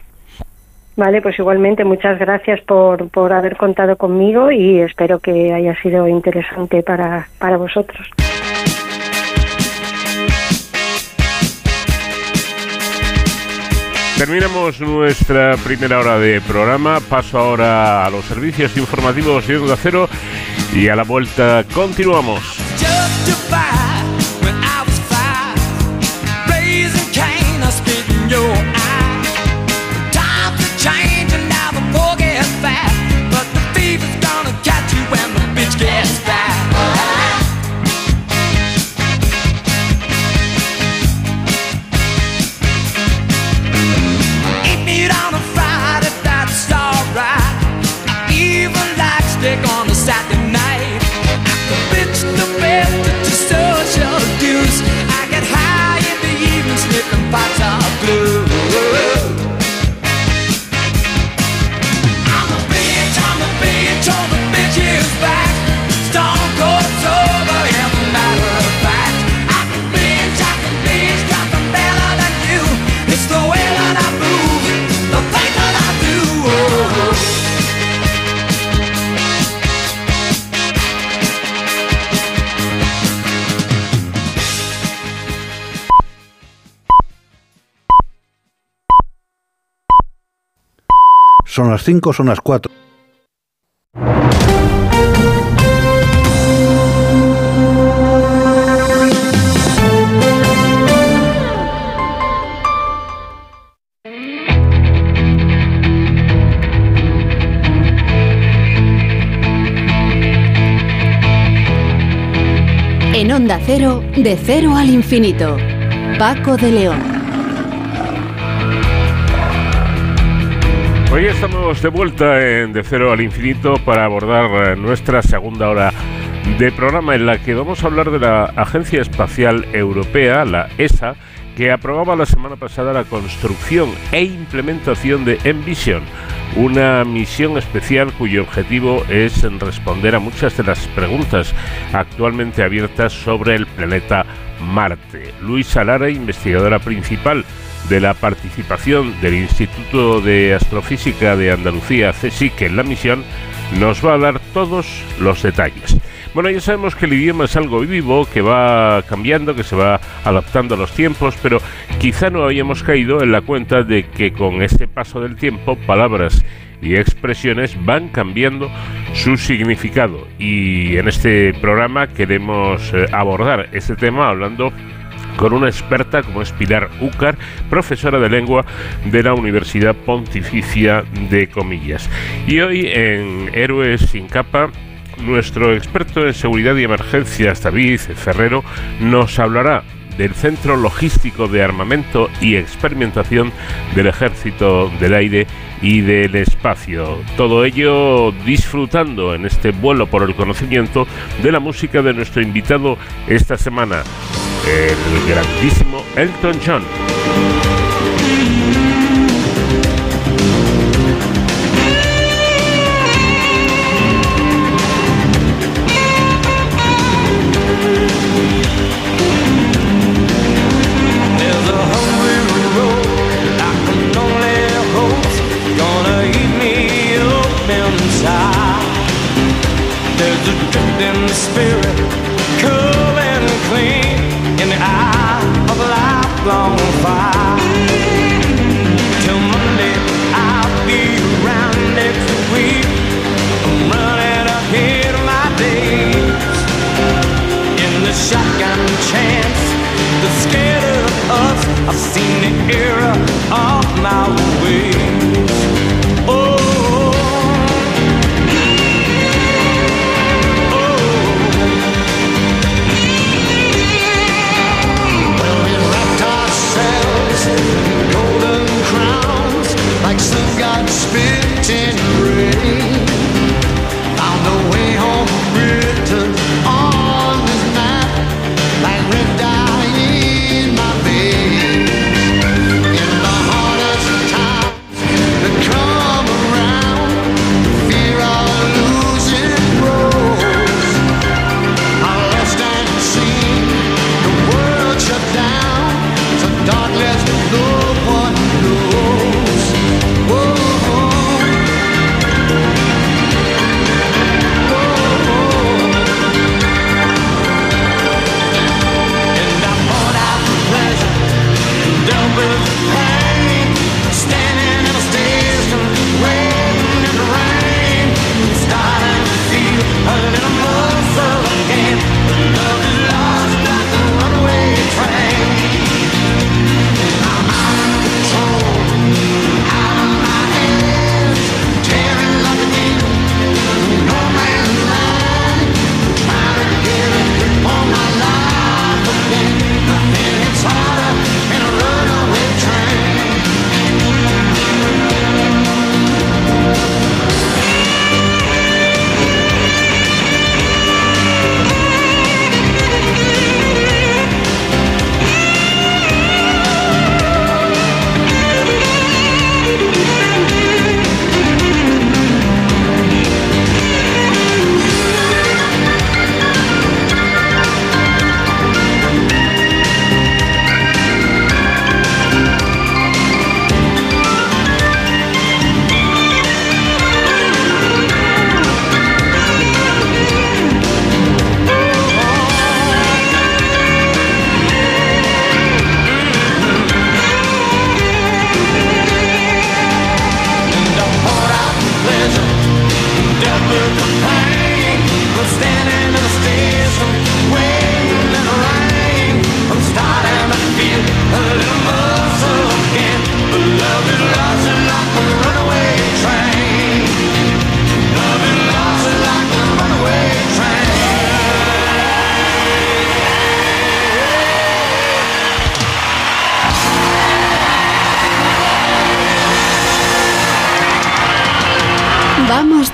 Vale, pues igualmente muchas gracias por, por haber contado conmigo y espero que haya sido interesante para, para vosotros. Terminamos nuestra primera hora de programa. Paso ahora a los servicios informativos de Onda Cero y a la vuelta continuamos. On Son las 5, son las 4. En Onda Cero, de cero al infinito. Paco de León. Hoy estamos de vuelta en De Cero al Infinito para abordar eh, nuestra segunda hora de programa en la que vamos a hablar de la Agencia Espacial Europea, la ESA, que aprobaba la semana pasada la construcción e implementación de Envision, una misión especial cuyo objetivo es responder a muchas de las preguntas actualmente abiertas sobre el planeta Marte. Luisa Lara, investigadora principal de la participación del Instituto de Astrofísica de Andalucía, CSIC, en la misión, nos va a dar todos los detalles. Bueno, ya sabemos que el idioma es algo vivo, que va cambiando, que se va adaptando a los tiempos, pero quizá no habíamos caído en la cuenta de que con este paso del tiempo, palabras y expresiones van cambiando su significado. Y en este programa queremos eh, abordar este tema hablando con una experta como es Pilar Úcar, profesora de lengua de la Universidad Pontificia de Comillas. Y hoy en Héroes sin capa nuestro experto en seguridad y emergencias, David Ferrero, nos hablará del Centro Logístico de Armamento y Experimentación del Ejército del Aire y del Espacio. Todo ello disfrutando en este vuelo por el conocimiento de la música de nuestro invitado esta semana, el grandísimo Elton John.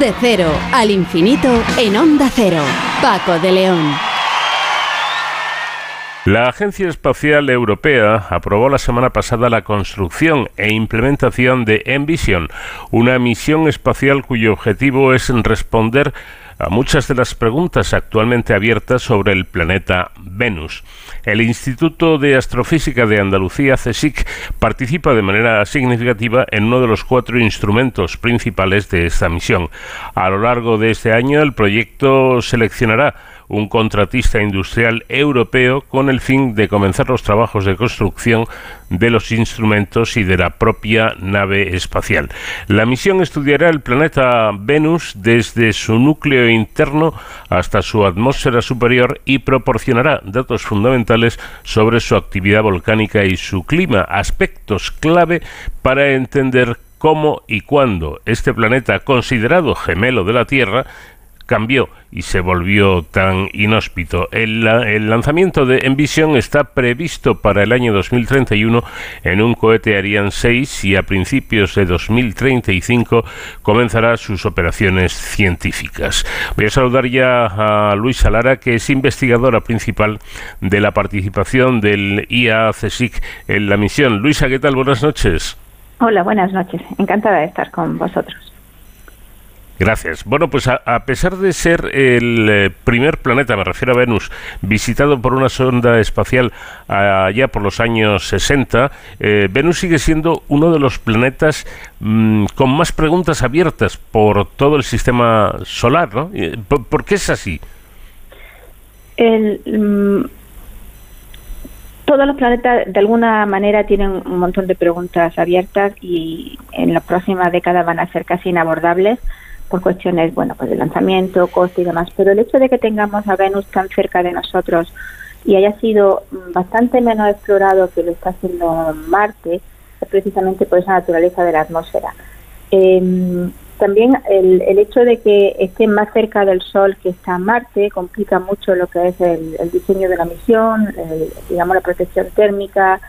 De cero al infinito en Onda Cero. Paco de León. La Agencia Espacial Europea aprobó la semana pasada la construcción e implementación de Envision, una misión espacial cuyo objetivo es responder a muchas de las preguntas actualmente abiertas sobre el planeta Venus. El Instituto de Astrofísica de Andalucía, CSIC, participa de manera significativa en uno de los cuatro instrumentos principales de esta misión. A lo largo de este año, el proyecto seleccionará un contratista industrial europeo con el fin de comenzar los trabajos de construcción de los instrumentos y de la propia nave espacial. La misión estudiará el planeta Venus desde su núcleo interno hasta su atmósfera superior y proporcionará datos fundamentales sobre su actividad volcánica y su clima, aspectos clave para entender cómo y cuándo este planeta, considerado gemelo de la Tierra, cambió y se volvió tan inhóspito. El, la- el lanzamiento de Envision está previsto para el año 2031 en un cohete Ariane 6 y a principios de 2035 comenzará sus operaciones científicas. Voy a saludar ya a Luisa Lara, que es investigadora principal de la participación del IA CSIC en la misión. Luisa, ¿qué tal? Buenas noches. Hola, buenas noches. Encantada de estar con vosotros. Gracias. Bueno, pues a, pesar de ser el eh, primer planeta, me refiero a Venus, visitado por una sonda espacial allá por los años 60, eh, Venus sigue siendo uno de los planetas mm, con más preguntas abiertas por todo el sistema solar, ¿no? Eh, ¿Por, qué es así? Mm, todos los planetas de alguna manera tienen un montón de preguntas abiertas y en la próxima década van a ser casi inabordables por cuestiones, bueno, pues de lanzamiento, coste y demás. Pero el hecho de que tengamos a Venus tan cerca de nosotros y haya sido mm, bastante menos explorado que lo está haciendo Marte, es precisamente por esa naturaleza de la atmósfera. Em, también el, el hecho de que esté más cerca del Sol que está Marte complica mucho lo que es el, el diseño de la misión, el- digamos la protección térmica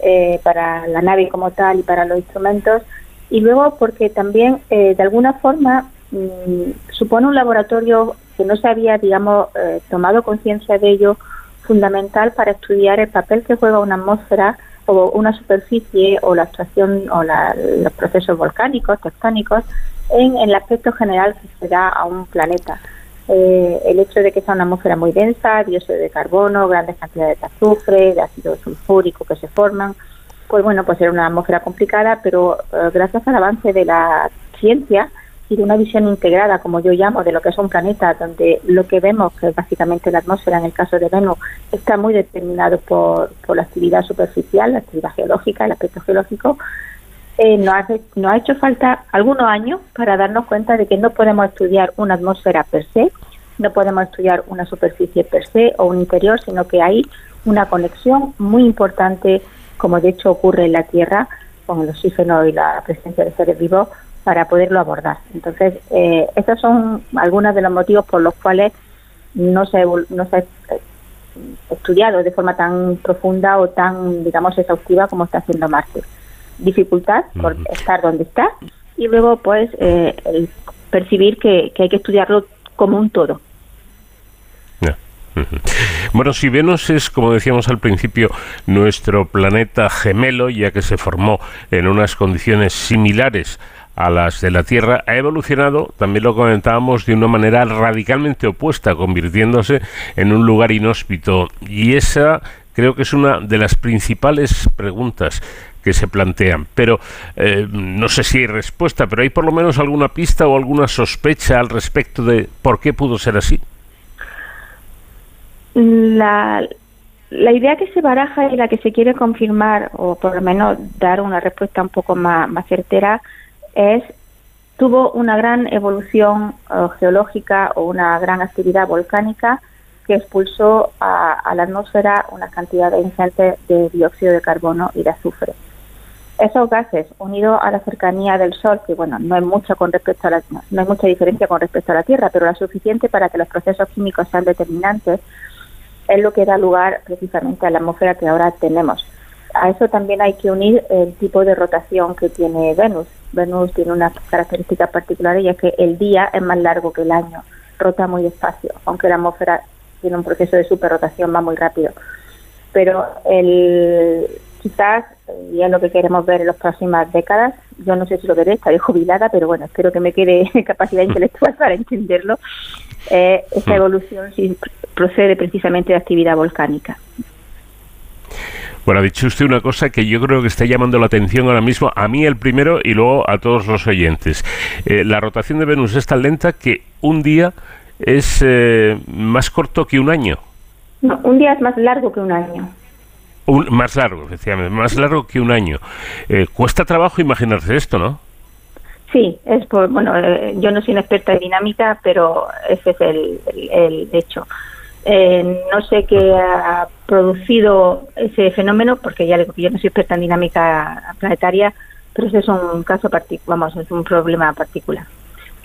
eh, para la nave como tal y para los instrumentos. Y luego porque también eh, de alguna forma mm, supone un laboratorio que no se había, digamos, eh, tomado conciencia de ello fundamental para estudiar el papel que juega una atmósfera o una superficie o la actuación o la- los procesos volcánicos, tectónicos, en, el aspecto general que se da a un planeta. Eh, el hecho de que sea una atmósfera muy densa, dióxido de carbono, grandes cantidades de azufre, de ácido sulfúrico que se forman, pues bueno, pues era una atmósfera complicada, pero eh, gracias al avance de la ciencia y de una visión integrada, como yo llamo, de lo que es un planeta, donde lo que vemos, que es básicamente la atmósfera en el caso de Venus, está muy determinado por, por la actividad superficial, la actividad geológica, el aspecto geológico, eh, nos, hace- nos ha hecho falta algunos años para darnos cuenta de que no podemos estudiar una atmósfera per se, no podemos estudiar una superficie per se o un interior, sino que hay una conexión muy importante, como de hecho ocurre en la Tierra, con el oxígeno y la presencia de seres vivos, para poderlo abordar. Entonces, eh, estos son algunos de los motivos por los cuales no se, no se ha eh, estudiado de forma tan profunda o tan, digamos, exhaustiva como está haciendo Marte. Dificultad por estar donde está y luego, pues, eh, el percibir que, que hay que estudiarlo como un todo. Bueno, si Venus es, como decíamos al principio, nuestro planeta gemelo, ya que se formó en unas condiciones similares a las de la Tierra, ha evolucionado, también lo comentábamos, de una manera radicalmente opuesta, convirtiéndose en un lugar inhóspito. Y esa creo que es una de las principales preguntas que se plantean. Pero eh, no sé si hay respuesta, pero hay por lo menos alguna pista o alguna sospecha al respecto de por qué pudo ser así. La, la idea que se baraja y la que se quiere confirmar, o por lo menos dar una respuesta un poco más, más certera, es tuvo una gran evolución eh, geológica o una gran actividad volcánica que expulsó a, la atmósfera una cantidad ingente de dióxido de carbono y de azufre. Esos gases, unidos a la cercanía del Sol, que bueno, no es mucho con respecto a la, no hay mucha diferencia con respecto a la Tierra, pero la suficiente para que los procesos químicos sean determinantes, es lo que da lugar precisamente a la atmósfera que ahora tenemos. A eso también hay que unir el tipo de rotación que tiene Venus. Venus tiene una característica particular y es que el día es más largo que el año, rota muy despacio, aunque la atmósfera tiene un proceso de superrotación, va muy rápido. Pero el, quizás, y es lo que queremos ver en las próximas décadas, yo no sé si lo veré, estaré jubilada, pero bueno, espero que me quede [LAUGHS] capacidad intelectual para entenderlo, eh, esa evolución sí procede precisamente de actividad volcánica. Bueno, ha dicho usted una cosa que yo creo que está llamando la atención ahora mismo, a mí el primero y luego a todos los oyentes. Eh, la rotación de Venus es tan lenta que un día es eh, más corto que un año. No, un día es más largo que un año. Un- más largo, efectivamente, más largo que un año. Eh, cuesta trabajo imaginarse esto, ¿no? Sí, es por, bueno, eh, yo no soy una experta en dinámica, pero ese es el, el- el hecho. Eh, no sé qué ha producido ese fenómeno, porque ya le digo que yo no soy experta en dinámica planetaria, pero ese es un caso particular, vamos, es un problema particular.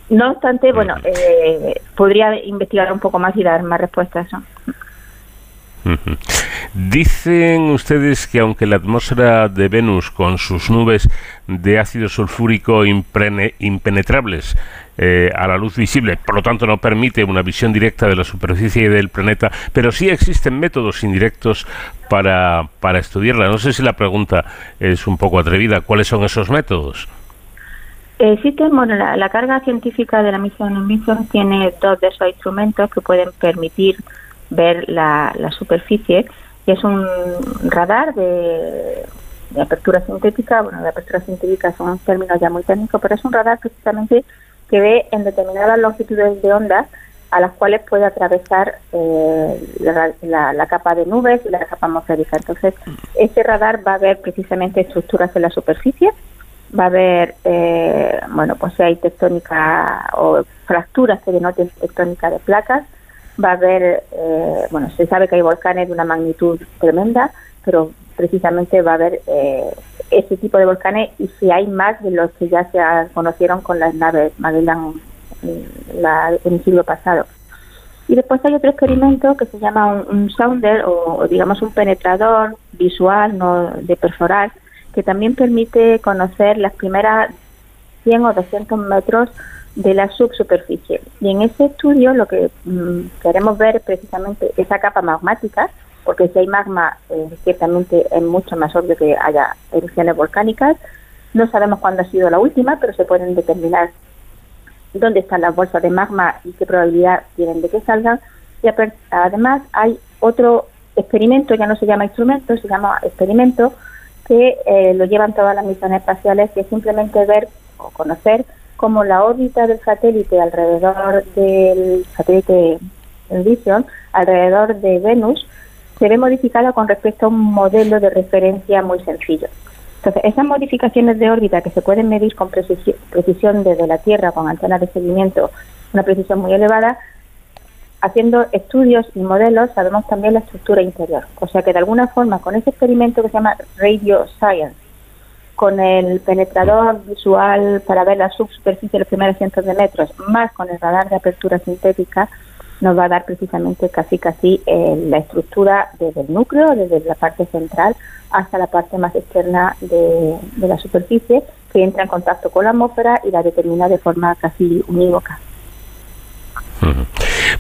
No obstante, bueno, eh, podría investigar un poco más y dar más respuestas. Dicen ustedes que aunque la atmósfera de Venus con sus nubes de ácido sulfúrico imprene- impenetrables eh, a la luz visible, por lo tanto no permite una visión directa de la superficie del planeta, pero sí existen métodos indirectos para, para estudiarla. No sé si la pregunta es un poco atrevida. ¿Cuáles son esos métodos? Existe, bueno, la, la carga científica de la misión Mission tiene dos de esos instrumentos que pueden permitir ver la, la superficie y es un radar de, de apertura sintética, bueno, de apertura sintética son términos ya muy técnicos, pero es un radar precisamente que ve en determinadas longitudes de onda a las cuales puede atravesar eh, la, la- la capa de nubes y la capa atmosférica. Entonces, ese radar va a ver precisamente estructuras en la superficie, va a haber, eh, bueno, pues si hay tectónica o fracturas que denoten tectónica de placas, va a haber, eh, bueno, se sabe que hay volcanes de una magnitud tremenda, pero precisamente va a haber eh, ese tipo de volcanes y si hay más de los que ya se conocieron con las naves Magellan mm, la- en el siglo pasado. Y después hay otro experimento que se llama un, un sounder o, o digamos un penetrador visual no de perforar que también permite conocer las primeras 100 o 200 metros de la subsuperficie. Y en ese estudio lo que mm, queremos ver es precisamente esa capa magmática, porque si hay magma, eh, ciertamente es mucho más obvio que haya erupciones volcánicas. No sabemos cuándo ha sido la última, pero se pueden determinar dónde están las bolsas de magma y qué probabilidad tienen de que salgan. Y además hay otro experimento, ya no se llama instrumento, se llama experimento, que eh, lo llevan todas las misiones espaciales, que es simplemente ver o conocer cómo la órbita del satélite alrededor del satélite Vision, alrededor de Venus, se ve modificada con respecto a un modelo de referencia muy sencillo. Entonces, esas modificaciones de órbita que se pueden medir con precisi- precisión desde la Tierra con antenas de seguimiento, una precisión muy elevada, haciendo estudios y modelos sabemos también la estructura interior. O sea que de alguna forma con ese experimento que se llama Radio Science, con el penetrador visual para ver la subsuperficie de los primeros cientos de metros, más con el radar de apertura sintética, nos va a dar precisamente casi casi eh, la estructura desde el núcleo, desde la parte central hasta la parte más externa de, de la superficie, que entra en contacto con la atmósfera y la determina de forma casi unívoca.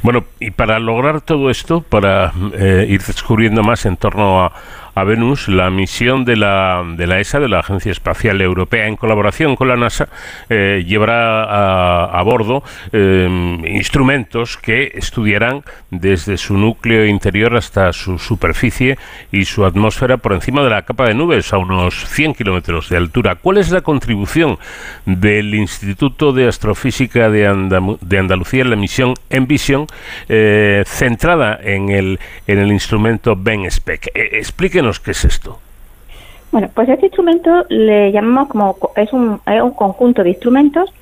Bueno, y para lograr todo esto, para eh, ir descubriendo más en torno a, a Venus, la misión de la, de la ESA, de la Agencia Espacial Europea, en colaboración con la NASA, eh, llevará a, bordo eh, instrumentos que estudiarán desde su núcleo interior hasta su superficie y su atmósfera por encima de la capa de nubes, a unos 100 kilómetros de altura. ¿Cuál es la contribución del Instituto de Astrofísica de, Andalucía en la misión Envision, eh, centrada en el, en el instrumento BenSpec? Eh, qué es esto. Bueno, pues este instrumento le llamamos como co- es un, es un conjunto de instrumentos.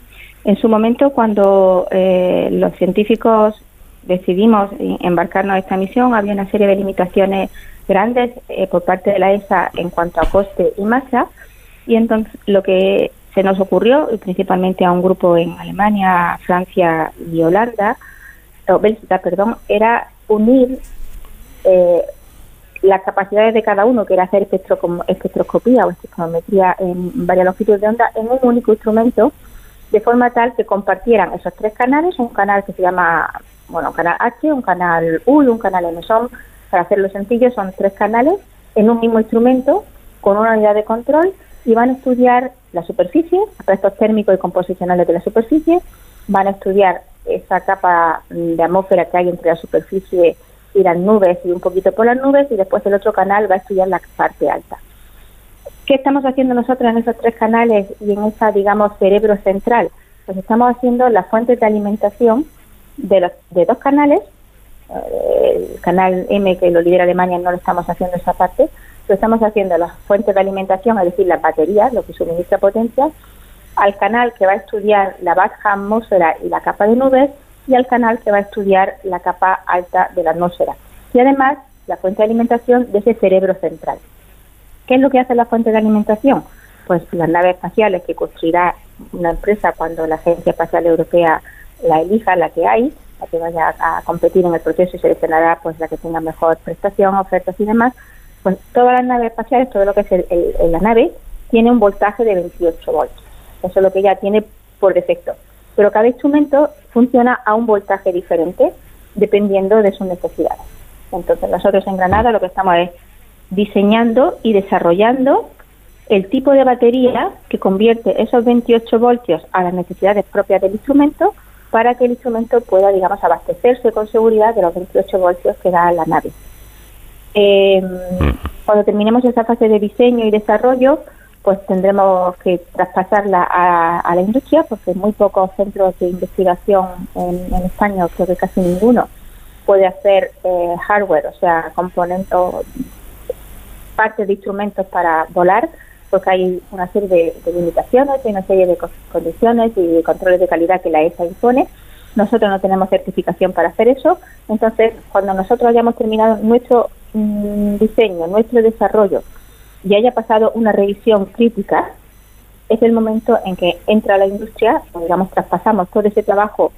En su momento, cuando eh, los científicos decidimos i- embarcarnos a esta misión, había una serie de limitaciones grandes eh, por parte de la ESA en cuanto a coste y masa. Y entonces lo que se nos ocurrió, principalmente a un grupo en Alemania, Francia y Holanda, o Bélgica, perdón, era unir eh, las capacidades de cada uno, que era hacer espectroscopía o espectrometría en varias longitudes de onda, en un único instrumento, de forma tal que compartieran esos tres canales, un canal que se llama, bueno, un canal H, un canal U y un canal MSOM, para hacerlo sencillo, son tres canales en un mismo instrumento, con una unidad de control, y van a estudiar la superficie, aspectos térmicos y composicionales de la superficie, van a estudiar esa capa de atmósfera que hay entre la superficie las nubes y un poquito por las nubes, y después el otro canal va a estudiar la parte alta. ¿Qué estamos haciendo nosotros en esos tres canales y en esa, digamos, cerebro central? Pues estamos haciendo las fuentes de alimentación de, los, de dos canales. Eh, el canal M, que lo lidera Alemania, no lo estamos haciendo esa parte, pero estamos haciendo las fuentes de alimentación, es decir, las baterías, lo que suministra potencia, al canal que va a estudiar la baja atmósfera y la capa de nubes, y al canal que va a estudiar la capa alta de la atmósfera. Y además, la fuente de alimentación de ese cerebro central. ¿Qué es lo que hace la fuente de alimentación? Pues las naves espaciales que construirá una empresa cuando la Agencia Espacial Europea la elija, la que hay, la que vaya a, competir en el proceso y seleccionará pues la que tenga mejor prestación, ofertas y demás, pues todas las naves espaciales, todo lo que es el- la nave, tiene un voltaje de 28 voltios. Eso es lo que ya tiene por defecto. Pero cada instrumento funciona a un voltaje diferente dependiendo de sus necesidades. Entonces nosotros en Granada lo que estamos es diseñando y desarrollando el tipo de batería que convierte esos 28 voltios a las necesidades propias del instrumento para que el instrumento pueda, digamos, abastecerse con seguridad de los 28 voltios que da la nave. Eh, cuando terminemos esa fase de diseño y desarrollo, pues tendremos que traspasarla a, la industria, porque muy pocos centros de investigación en, España, creo que casi ninguno, puede hacer eh, hardware, o sea, componentes, partes de instrumentos para volar, porque hay una serie de, limitaciones, hay una serie de co- condiciones y de controles de calidad que la ESA impone. Nosotros no tenemos certificación para hacer eso, entonces cuando nosotros hayamos terminado nuestro mm, diseño, nuestro desarrollo y haya pasado una revisión crítica, es el momento en que entra la industria, digamos, traspasamos todo ese trabajo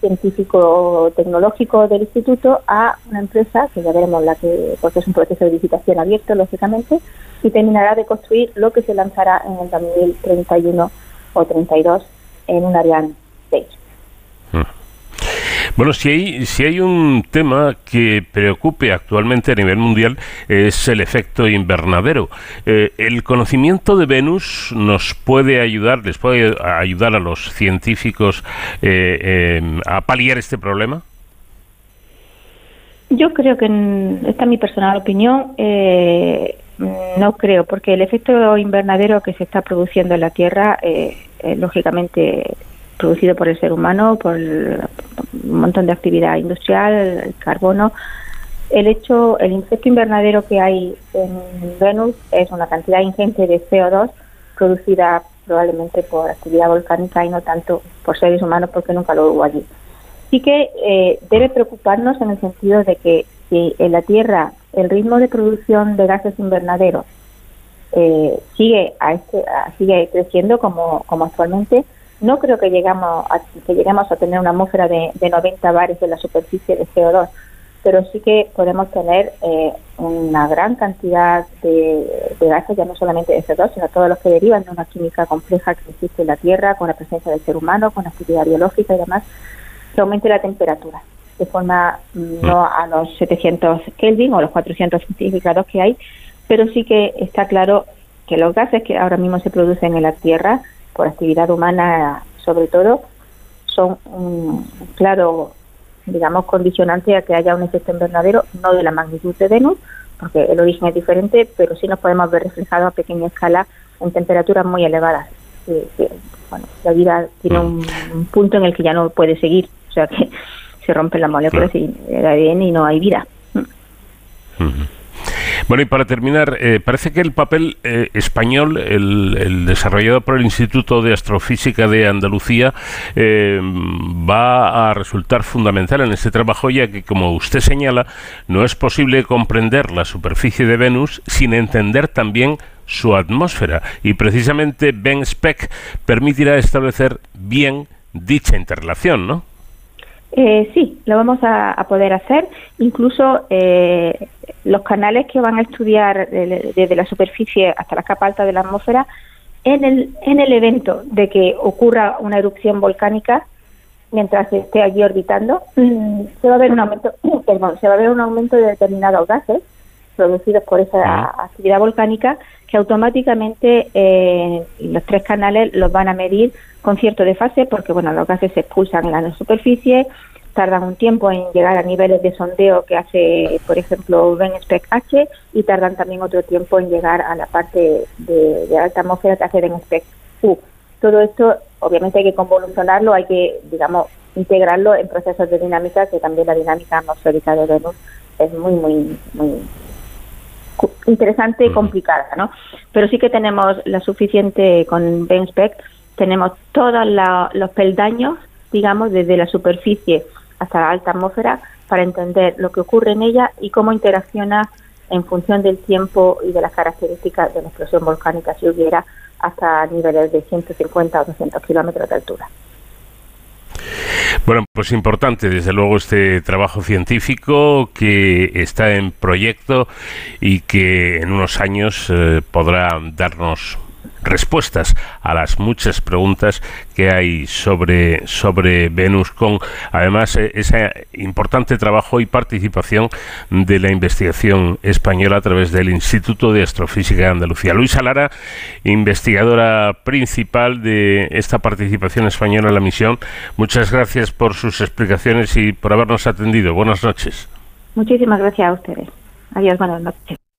científico tecnológico del instituto a una empresa que ya veremos la que porque es un proceso de licitación abierto lógicamente y terminará de construir lo que se lanzará en el 2031 o 32 en un Ariane 6. Bueno, si hay, si hay un tema que preocupe actualmente a nivel mundial es el efecto invernadero. Eh, ¿El conocimiento de Venus nos puede ayudar, les puede ayudar a los científicos eh, eh, a paliar este problema? Yo creo que, esta es mi personal opinión, eh, no creo, porque el efecto invernadero que se está produciendo en la Tierra, lógicamente producido por el ser humano, por un montón de actividad industrial, el carbono. El hecho, el efecto invernadero que hay en Venus es una cantidad ingente de CO2 producida probablemente por actividad volcánica y no tanto por seres humanos porque nunca lo hubo allí sí que eh, debe preocuparnos en el sentido de que si en la Tierra el ritmo de producción de gases invernaderos eh, sigue a este, a- sigue creciendo como, como actualmente, no creo que llegamos a, que lleguemos a tener una atmósfera de, de 90 bares en la superficie de CO2, pero sí que podemos tener eh, una gran cantidad de, de gases, ya no solamente de CO2, sino todos los que derivan de una química compleja que existe en la Tierra, con la presencia del ser humano, con actividad biológica y demás, que aumente la temperatura de forma mm, no a los 700 Kelvin o los 400 grados que hay, pero sí que está claro que los gases que ahora mismo se producen en la Tierra por actividad humana sobre todo son un claro digamos condicionante a que haya un efecto invernadero no de la magnitud de Venus porque el origen es diferente pero sí nos podemos ver reflejado a pequeña escala en temperaturas muy elevadas. Sí, sí, bueno, la vida tiene un, un punto en el que ya no puede seguir o sea que [LAUGHS] se rompen las moléculas y el ADN y no hay vida Bueno, y para terminar, eh, parece que el papel eh, español, el, desarrollado por el Instituto de Astrofísica de Andalucía, eh, va a resultar fundamental en este trabajo, ya que, como usted señala, no es posible comprender la superficie de Venus sin entender también su atmósfera. Y precisamente Ben Speck permitirá establecer bien dicha interrelación, ¿no? Eh, sí, lo vamos a, a poder hacer. Incluso eh, los canales que van a estudiar de- desde la superficie hasta la capa alta de la atmósfera, en el, en el evento de que ocurra una erupción volcánica, mientras esté allí orbitando, mm, se va a ver un aumento, [CLEARS THROAT] perdón, se va a ver un aumento de determinados gases producidos por esa actividad volcánica que automáticamente eh, los tres canales los van a medir con cierto desfase porque bueno los gases se expulsan en la superficie tardan un tiempo en llegar a niveles de sondeo que hace por ejemplo Benspec H y tardan también otro tiempo en llegar a la parte de, de alta atmósfera que hace Benspec U. Todo esto obviamente hay que convolucionarlo hay que digamos integrarlo en procesos de dinámica que también la dinámica atmosférica de Venus es muy muy muy interesante y complicada, ¿no? Pero sí que tenemos la suficiente con Benspec, tenemos todos la- los peldaños, digamos, desde la superficie hasta la alta atmósfera para entender lo que ocurre en ella y cómo interacciona en función del tiempo y de las características de la explosión volcánica si hubiera hasta niveles de 150 o 200 kilómetros de altura. Bueno, pues importante desde luego este trabajo científico que está en proyecto y que en unos años eh, podrá darnos respuestas a las muchas preguntas que hay sobre, sobre Venus con además eh, ese importante trabajo y participación de la investigación española a través del Instituto de Astrofísica de Andalucía. Luisa Lara, investigadora principal de esta participación española en la misión, muchas gracias por sus explicaciones y por habernos atendido. Buenas noches. Muchísimas gracias a ustedes. Adiós, buenas noches.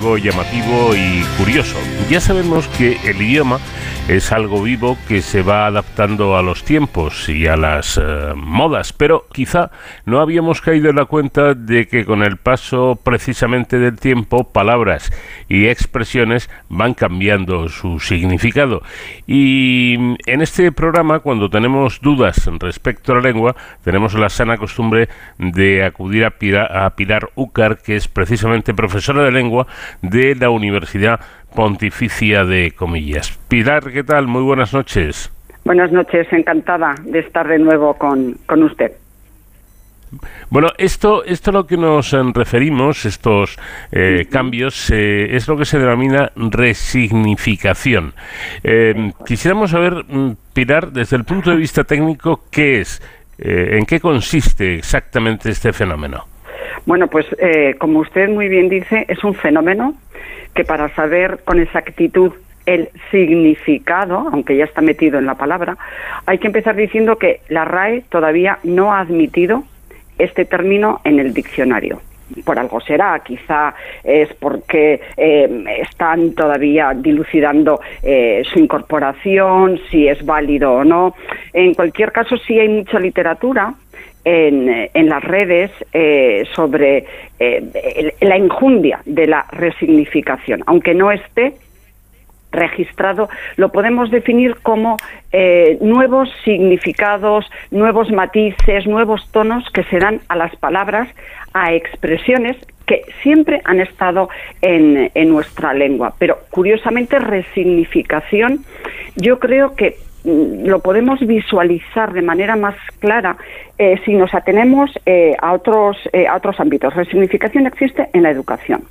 Algo llamativo y curioso. Ya sabemos que el idioma es algo vivo que se va adaptando a los tiempos y a las eh, modas, pero quizá no habíamos caído en la cuenta de que con el paso precisamente del tiempo, palabras y expresiones van cambiando su significado. Y en este programa, cuando tenemos dudas respecto a la lengua, tenemos la sana costumbre de acudir a, Pira- a Pilar Ucar, que es precisamente profesora de lengua de la Universidad Pontificia de Comillas. Pilar, ¿qué tal? Muy buenas noches. Buenas noches, encantada de estar de nuevo con, con usted. Bueno, esto, esto a lo que nos eh, referimos, estos eh, cambios, eh, es lo que se denomina resignificación. Eh, quisiéramos saber, mm, Pilar, desde el punto de vista técnico, ¿qué es? ¿En qué consiste exactamente este fenómeno? Bueno, pues eh, como usted muy bien dice, es un fenómeno que para saber con exactitud el significado, aunque ya está metido en la palabra, hay que empezar diciendo que la RAE todavía no ha admitido este término en el diccionario. Por algo será, quizá es porque eh, están todavía dilucidando eh, su incorporación, si es válido o no. En cualquier caso, sí hay mucha literatura en, las redes eh, sobre la injundia de la resignificación, aunque no esté registrado, lo podemos definir como eh, nuevos significados, nuevos matices, nuevos tonos que se dan a las palabras, a expresiones que siempre han estado en, en nuestra lengua. Pero curiosamente, resignificación, yo creo que mm, lo podemos visualizar de manera más clara eh, si nos atenemos eh, a otros eh, a otros ámbitos. Resignificación existe en la educación,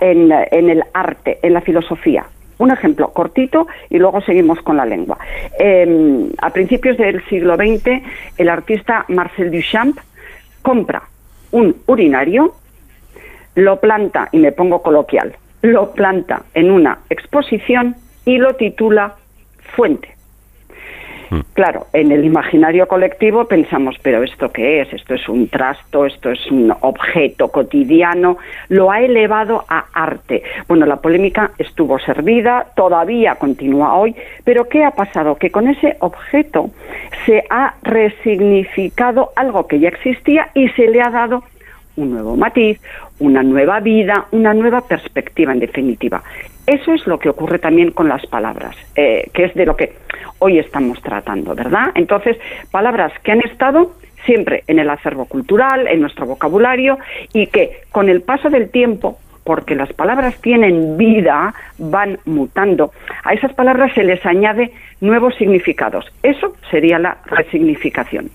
en, en el arte, en la filosofía. Un ejemplo cortito y luego seguimos con la lengua. Eh, a principios del siglo XX, el artista Marcel Duchamp compra un urinario, lo planta, y me pongo coloquial, lo planta en una exposición y lo titula Fuente. Claro, en el imaginario colectivo pensamos, pero ¿esto qué es? Esto es un trasto, esto es un objeto cotidiano, lo ha elevado a arte. Bueno, la polémica estuvo servida, todavía continúa hoy, pero ¿qué ha pasado? Que con ese objeto se ha resignificado algo que ya existía y se le ha dado un nuevo matiz, una nueva vida, una nueva perspectiva, en definitiva. Eso es lo que ocurre también con las palabras, eh, que es de lo que hoy estamos tratando, ¿verdad? Entonces, palabras que han estado siempre en el acervo cultural, en nuestro vocabulario, y que con el paso del tiempo, porque las palabras tienen vida, van mutando, a esas palabras se les añade nuevos significados. Eso sería la resignificación.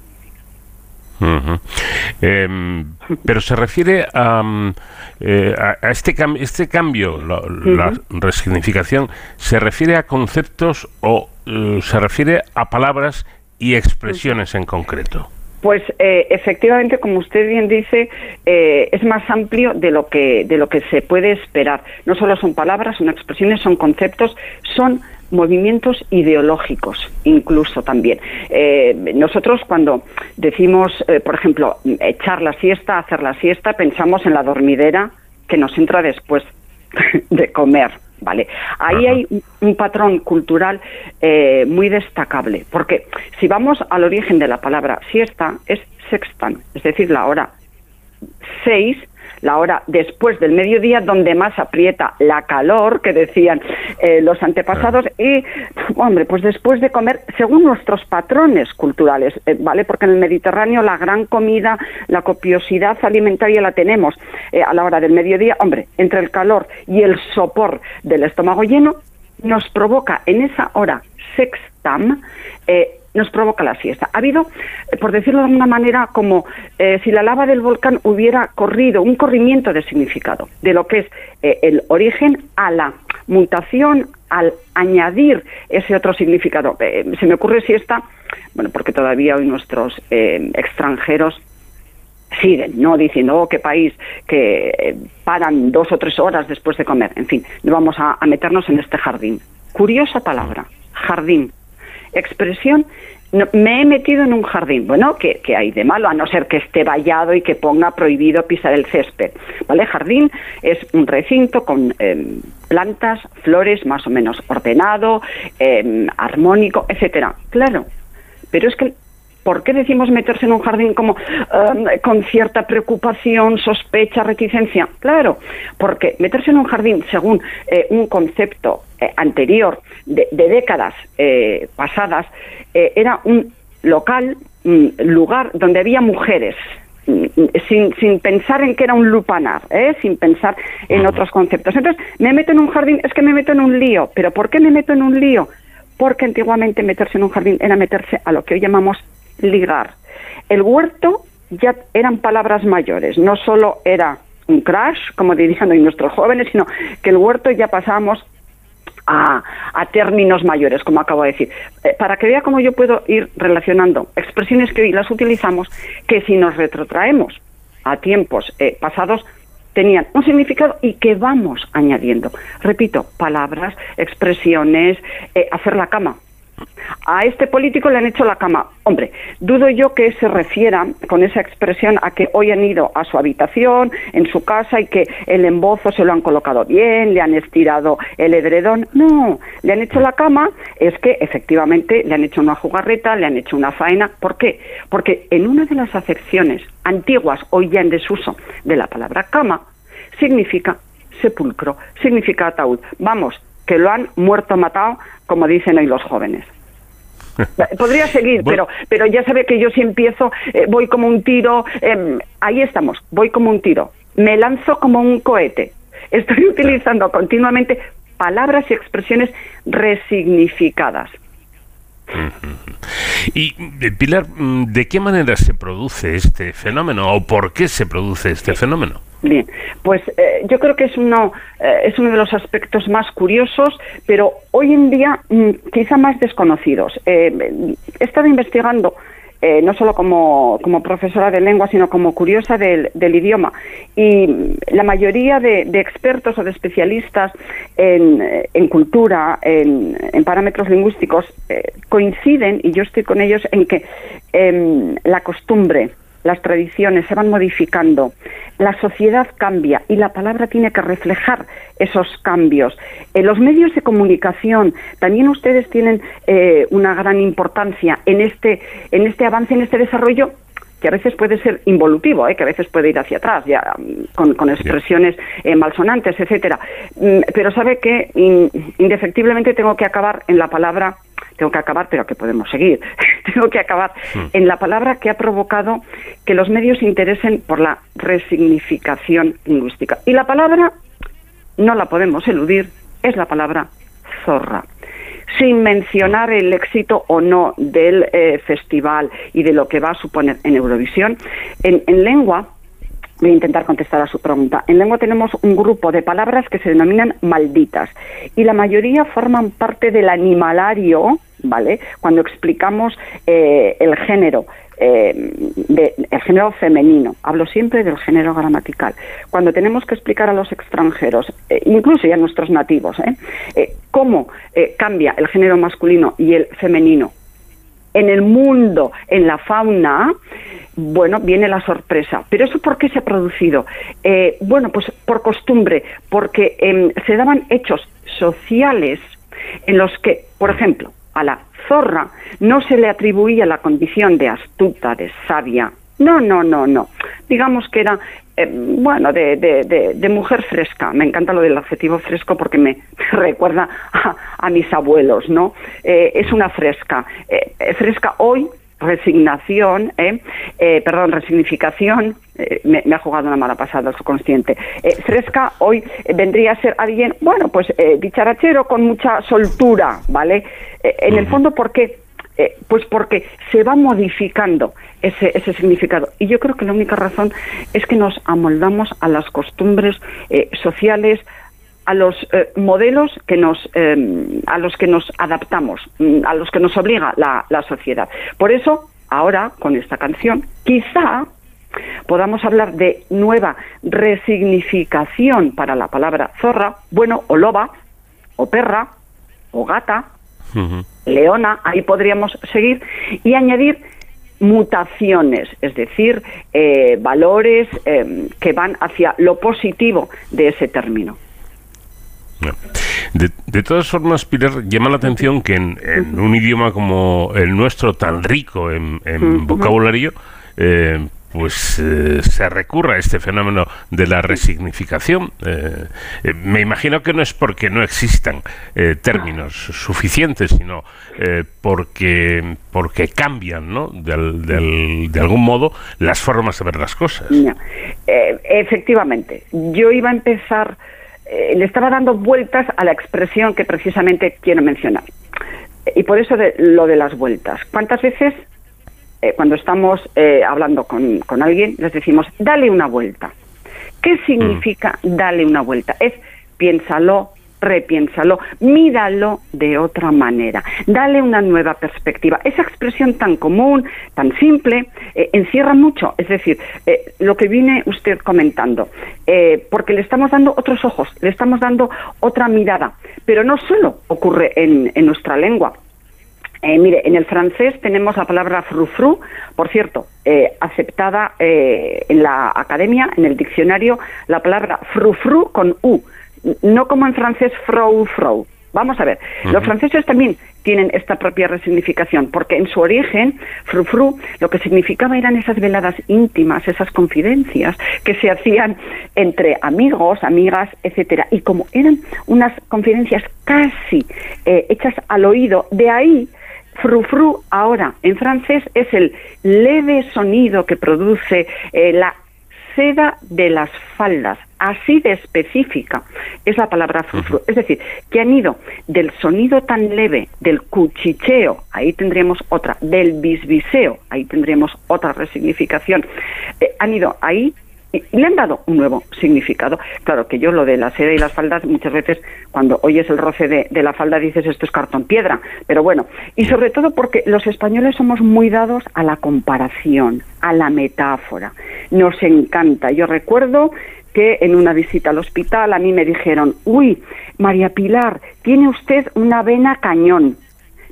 Em, pero se refiere a, mm, eh, a- este, cam- este cambio, la, la resignificación, ¿se refiere a conceptos o eh, se refiere a palabras y expresiones en concreto? Pues eh, efectivamente, como usted bien dice, eh, es más amplio de lo que de lo que se puede esperar. No solo son palabras, son expresiones, son conceptos, son movimientos ideológicos, incluso también. Eh, nosotros cuando decimos, eh, por ejemplo, echar la siesta, hacer la siesta, pensamos en la dormidera que nos entra después [LAUGHS] de comer. Vale, ahí hay un- un patrón cultural eh, muy destacable, porque si vamos al origen de la palabra siesta, es sextan, es decir, la hora seis, la hora después del mediodía, donde más aprieta la calor, que decían eh, los antepasados, y, hombre, pues después de comer, según nuestros patrones culturales, eh, ¿vale? Porque en el Mediterráneo la gran comida, la copiosidad alimentaria la tenemos eh, a la hora del mediodía, hombre, entre el calor y el sopor del estómago lleno, nos provoca en esa hora sextam, eh, nos provoca la siesta. Ha habido, eh, por decirlo de alguna manera, como eh, si la lava del volcán hubiera corrido, un corrimiento de significado, de lo que es eh, el origen a la mutación, al añadir ese otro significado. Se me ocurre siesta, bueno, porque todavía hoy nuestros extranjeros siguen, ¿no? Diciendo, oh, qué país, que paran dos o tres horas después de comer. En fin, no vamos a meternos en este jardín. Curiosa palabra, jardín. Expresión no, me he metido en un jardín. Bueno, ¿qué, qué hay de malo? A no ser que esté vallado y que ponga prohibido pisar el césped. ¿Vale? Jardín es un recinto con em, plantas, flores, más o menos ordenado, em, armónico, etcétera. Claro, pero es que ¿Por qué decimos meterse en un jardín como em, con cierta preocupación, sospecha, reticencia? Claro, porque meterse en un jardín según eh, un concepto eh, anterior de, de décadas eh, pasadas era un local, un lugar donde había mujeres. mm, Sin, sin pensar en que era un lupanar, ¿eh? sin pensar en otros conceptos. Entonces, me meto en un jardín, es que me meto en un lío. ¿Pero por qué me meto en un lío? Porque antiguamente meterse en un jardín era meterse a lo que hoy llamamos ligar. El huerto ya eran palabras mayores, no solo era un crash, como dirían hoy nuestros jóvenes, sino que el huerto ya pasamos a, a términos mayores, como acabo de decir. Eh, para que vea cómo yo puedo ir relacionando expresiones que hoy las utilizamos, que si nos retrotraemos a tiempos eh, pasados, tenían un significado y que vamos añadiendo. Repito, palabras, expresiones, eh, hacer la cama. A este político le han hecho la cama. Hombre, dudo yo que se refiera con esa expresión a que hoy han ido a su habitación, en su casa, y que el embozo se lo han colocado bien, le han estirado el edredón. No, le han hecho la cama, es que efectivamente le han hecho una jugarreta, le han hecho una faena. ¿Por qué? Porque en una de las acepciones antiguas, hoy ya en desuso, de la palabra cama, significa sepulcro, significa ataúd. Vamos, que lo han muerto matado, como dicen hoy los jóvenes. [LAUGHS] Podría seguir, Bueno. pero, pero ya sabe que yo si empiezo, eh, voy como un tiro, eh, ahí estamos, voy como un tiro, me lanzo como un cohete. Estoy utilizando continuamente palabras y expresiones resignificadas. Y, eh, Pilar, mm, ¿de qué manera se produce este fenómeno o por qué se produce este fenómeno? Bien, pues eh, yo creo que es uno, eh, es uno de los aspectos más curiosos, pero hoy en día mm, quizá más desconocidos. Eh, he estado investigando, no solo como, como profesora de lengua, sino como curiosa del, idioma, y la mayoría de, expertos o de especialistas en, en cultura, en, parámetros lingüísticos, coinciden, y yo estoy con ellos, en que em, la costumbre, las tradiciones se van modificando, la sociedad cambia y la palabra tiene que reflejar esos cambios. En los medios de comunicación también ustedes tienen eh, una gran importancia en este, en este avance, en este desarrollo que a veces puede ser involutivo, ¿eh? que a veces puede ir hacia atrás, ya mm, con, con expresiones eh, malsonantes, etcétera. Mm, Pero sabe que in- indefectiblemente tengo que acabar en la palabra, tengo que acabar, pero que podemos seguir, [LAUGHS] tengo que acabar en la palabra que ha provocado que los medios se interesen por la resignificación lingüística. Y la palabra, no la podemos eludir, es la palabra zorra sin mencionar el éxito o no del eh, festival y de lo que va a suponer en Eurovisión. En, en lengua, voy a intentar contestar a su pregunta, en lengua tenemos un grupo de palabras que se denominan malditas y la mayoría forman parte del animalario, ¿vale? Cuando explicamos eh, el género. eh, el género femenino, hablo siempre del género gramatical. Cuando tenemos que explicar a los extranjeros, eh, incluso ya a nuestros nativos, ¿eh? Eh, cómo cambia el género masculino y el femenino en el mundo, en la fauna, bueno, viene la sorpresa. ¿Pero eso por qué se ha producido? Bueno, pues por costumbre, porque em, se daban hechos sociales en los que, por ejemplo, a la zorra no se le atribuía la condición de astuta, de sabia. No, no, no, no. Digamos que era, eh, bueno, de, de- mujer fresca. Me encanta lo del adjetivo fresco porque me [LAUGHS] recuerda a, a mis abuelos, ¿no? Eh, es una fresca. Eh, fresca hoy, resignación, ¿eh? Eh, perdón, resignificación, eh, me, me ha jugado una mala pasada el subconsciente. Eh, fresca hoy vendría a ser alguien, bueno, pues eh, dicharachero con mucha soltura, ¿vale? En el fondo, ¿por qué? Pues porque se va modificando ese, ese significado. Y yo creo que la única razón es que nos amoldamos a las costumbres eh, sociales, a los eh, modelos que nos, eh, a los que nos adaptamos, mm, a los que nos obliga la, la sociedad. Por eso, ahora, con esta canción, quizá podamos hablar de nueva resignificación para la palabra zorra, bueno, o loba, o perra, o gata, leona, ahí podríamos seguir, y añadir mutaciones, es decir, eh, valores eh, que van hacia lo positivo de ese término. De, de todas formas, Pilar, llama la atención que en, en un idioma como el nuestro, tan rico en, vocabulario, eh, pues eh, se recurra a este fenómeno de la resignificación. Eh, eh, me imagino que no es porque no existan términos suficientes, sino eh, porque, porque cambian, ¿no? Del- del- de algún modo, las formas de ver las cosas. Efectivamente, yo iba a empezar, eh, le estaba dando vueltas a la expresión que precisamente quiero mencionar. Y por eso de, lo de las vueltas. ¿Cuántas veces eh, cuando estamos eh, hablando con, con alguien les decimos, dale una vuelta? ¿Qué significa dale una vuelta? Es piénsalo, repiénsalo, míralo de otra manera, dale una nueva perspectiva. Esa expresión tan común, tan simple, eh, encierra mucho. Es decir, eh, lo que viene usted comentando, eh, porque le estamos dando otros ojos, le estamos dando otra mirada. Pero no solo ocurre en, nuestra lengua. Mire, en el francés tenemos la palabra frufru, por cierto, aceptada en la academia, en el diccionario, la palabra frufru con U, no como en francés frou frou. Vamos a ver, los franceses también tienen esta propia resignificación, porque en su origen, frufru, lo que significaba eran esas veladas íntimas, esas confidencias que se hacían entre amigos, amigas, etcétera. Y como eran unas confidencias casi eh, hechas al oído, de ahí Frufru ahora en francés es el leve sonido que produce eh, la seda de las faldas, así de específica es la palabra frufru. Es decir, que han ido del sonido tan leve del cuchicheo, ahí tendríamos otra, del bisbiseo, ahí tendríamos otra resignificación. Eh, han ido ahí le han dado un nuevo significado. Claro que yo lo de la seda y las faldas, muchas veces cuando oyes el roce de, de la falda dices esto es cartón piedra, pero bueno, y sobre todo porque los españoles somos muy dados a la comparación, a la metáfora. Nos encanta. Yo recuerdo que en una visita al hospital a mí me dijeron, uy, María Pilar, tiene usted una vena cañón.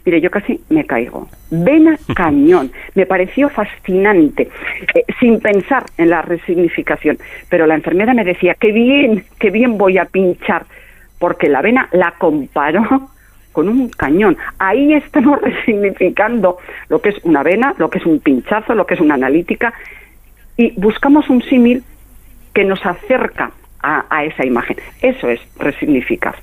Mire, yo casi me caigo. Vena [LAUGHS] cañón. Me pareció fascinante, eh, sin pensar en la resignificación. Pero la enfermera me decía, qué bien, qué bien voy a pinchar, porque la vena la comparó con un cañón. Ahí estamos [LAUGHS] resignificando lo que es una vena, lo que es un pinchazo, lo que es una analítica, y buscamos un símil que nos acerca a, a esa imagen. Eso es resignificar.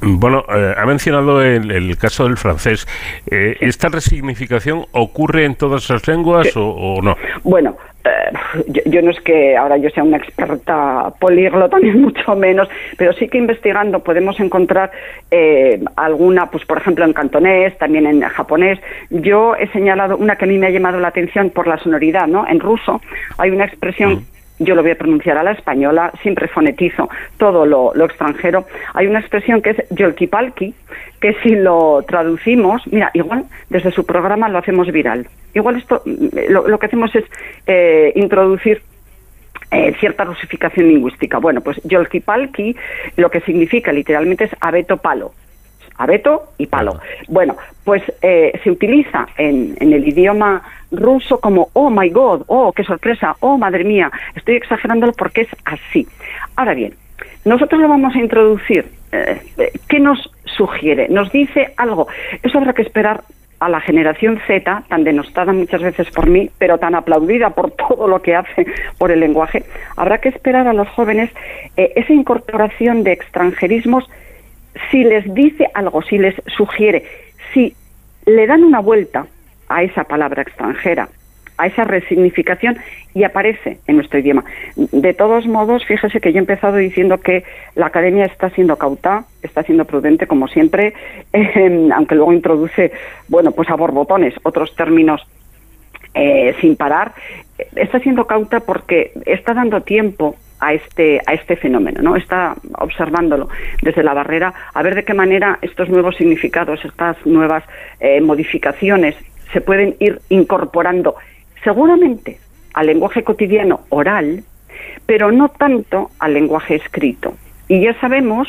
Bueno, eh, ha mencionado el, el caso del francés. Eh, ¿Esta resignificación ocurre en todas las lenguas o, o no? Bueno, eh, yo, yo no es que ahora yo sea una experta políglota, [LAUGHS] ni mucho menos, pero sí que investigando podemos encontrar eh, alguna, pues por ejemplo en cantonés, también en japonés. Yo he señalado una que a mí me ha llamado la atención por la sonoridad, ¿no? En ruso hay una expresión yo lo voy a pronunciar a la española, siempre fonetizo todo lo, extranjero. Hay una expresión que es yolkipalki, que si lo traducimos, mira, igual desde su programa lo hacemos viral. Igual esto, mm, lo, lo que hacemos es eh, introducir eh, cierta rusificación lingüística. Bueno, pues yolkipalki lo que significa literalmente es abeto palo. Abeto y palo. Bueno, pues eh, se utiliza en, en el idioma ruso como oh my god, oh qué sorpresa, oh madre mía. Estoy exagerándolo porque es así. Ahora bien, nosotros lo vamos a introducir. Eh, eh, ¿Qué nos sugiere? Nos dice algo. Eso habrá que esperar a la generación Z, tan denostada muchas veces por mí, pero tan aplaudida por todo lo que hace por el lenguaje, habrá que esperar a los jóvenes eh, esa incorporación de extranjerismos si les dice algo, si les sugiere, si le dan una vuelta a esa palabra extranjera, a esa resignificación y aparece en nuestro idioma. De todos modos, fíjese que yo he empezado diciendo que la academia está siendo cauta, está siendo prudente como siempre, [LAUGHS] eh, aunque luego introduce, bueno, pues a borbotones otros términos eh, sin parar, está siendo cauta porque está dando tiempo a este a este fenómeno, ¿no? Está observándolo desde la barrera a ver de qué manera estos nuevos significados, estas nuevas eh, modificaciones se pueden ir incorporando seguramente al lenguaje cotidiano oral, pero no tanto al lenguaje escrito. Y ya sabemos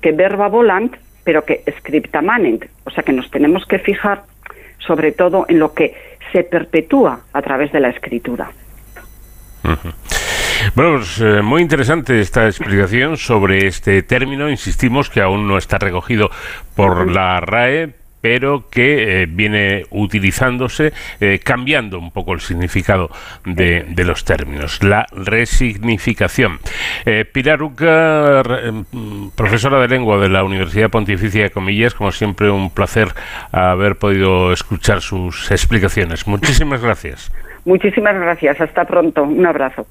que verba volant pero que scripta manent, o sea que nos tenemos que fijar sobre todo en lo que se perpetúa a través de la escritura. Bueno, pues eh, muy interesante esta explicación sobre este término. Insistimos que aún no está recogido por la RAE, pero que eh, viene utilizándose, eh, cambiando un poco el significado de, los términos, la resignificación. Eh, Pilar Uca, mm, profesora de lengua de la Universidad Pontificia de Comillas, como siempre un placer haber podido escuchar sus explicaciones. Muchísimas gracias. Muchísimas gracias, hasta pronto, un abrazo.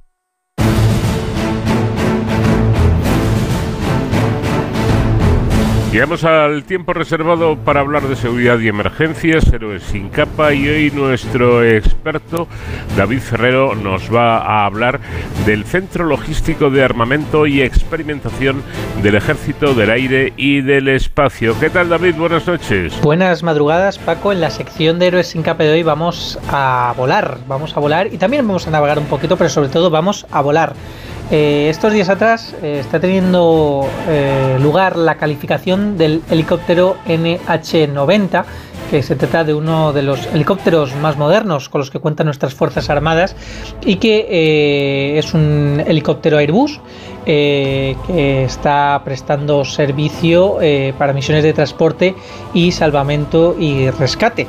Llegamos al tiempo reservado para hablar de seguridad y emergencias, héroes sin capa, y hoy nuestro experto David Ferrero nos va a hablar del Centro Logístico de Armamento y Experimentación del Ejército del Aire y del Espacio. ¿Qué tal David? Buenas noches. Buenas madrugadas, Paco. En la sección de Héroes sin capa de hoy vamos a volar, vamos a volar y también vamos a navegar un poquito, pero sobre todo vamos a volar. Eh, estos días atrás eh, está teniendo eh, lugar la calificación del helicóptero NH90, que se trata de uno de los helicópteros más modernos con los que cuentan nuestras Fuerzas Armadas y que es un helicóptero Airbus que está prestando servicio para misiones de transporte y salvamento y rescate.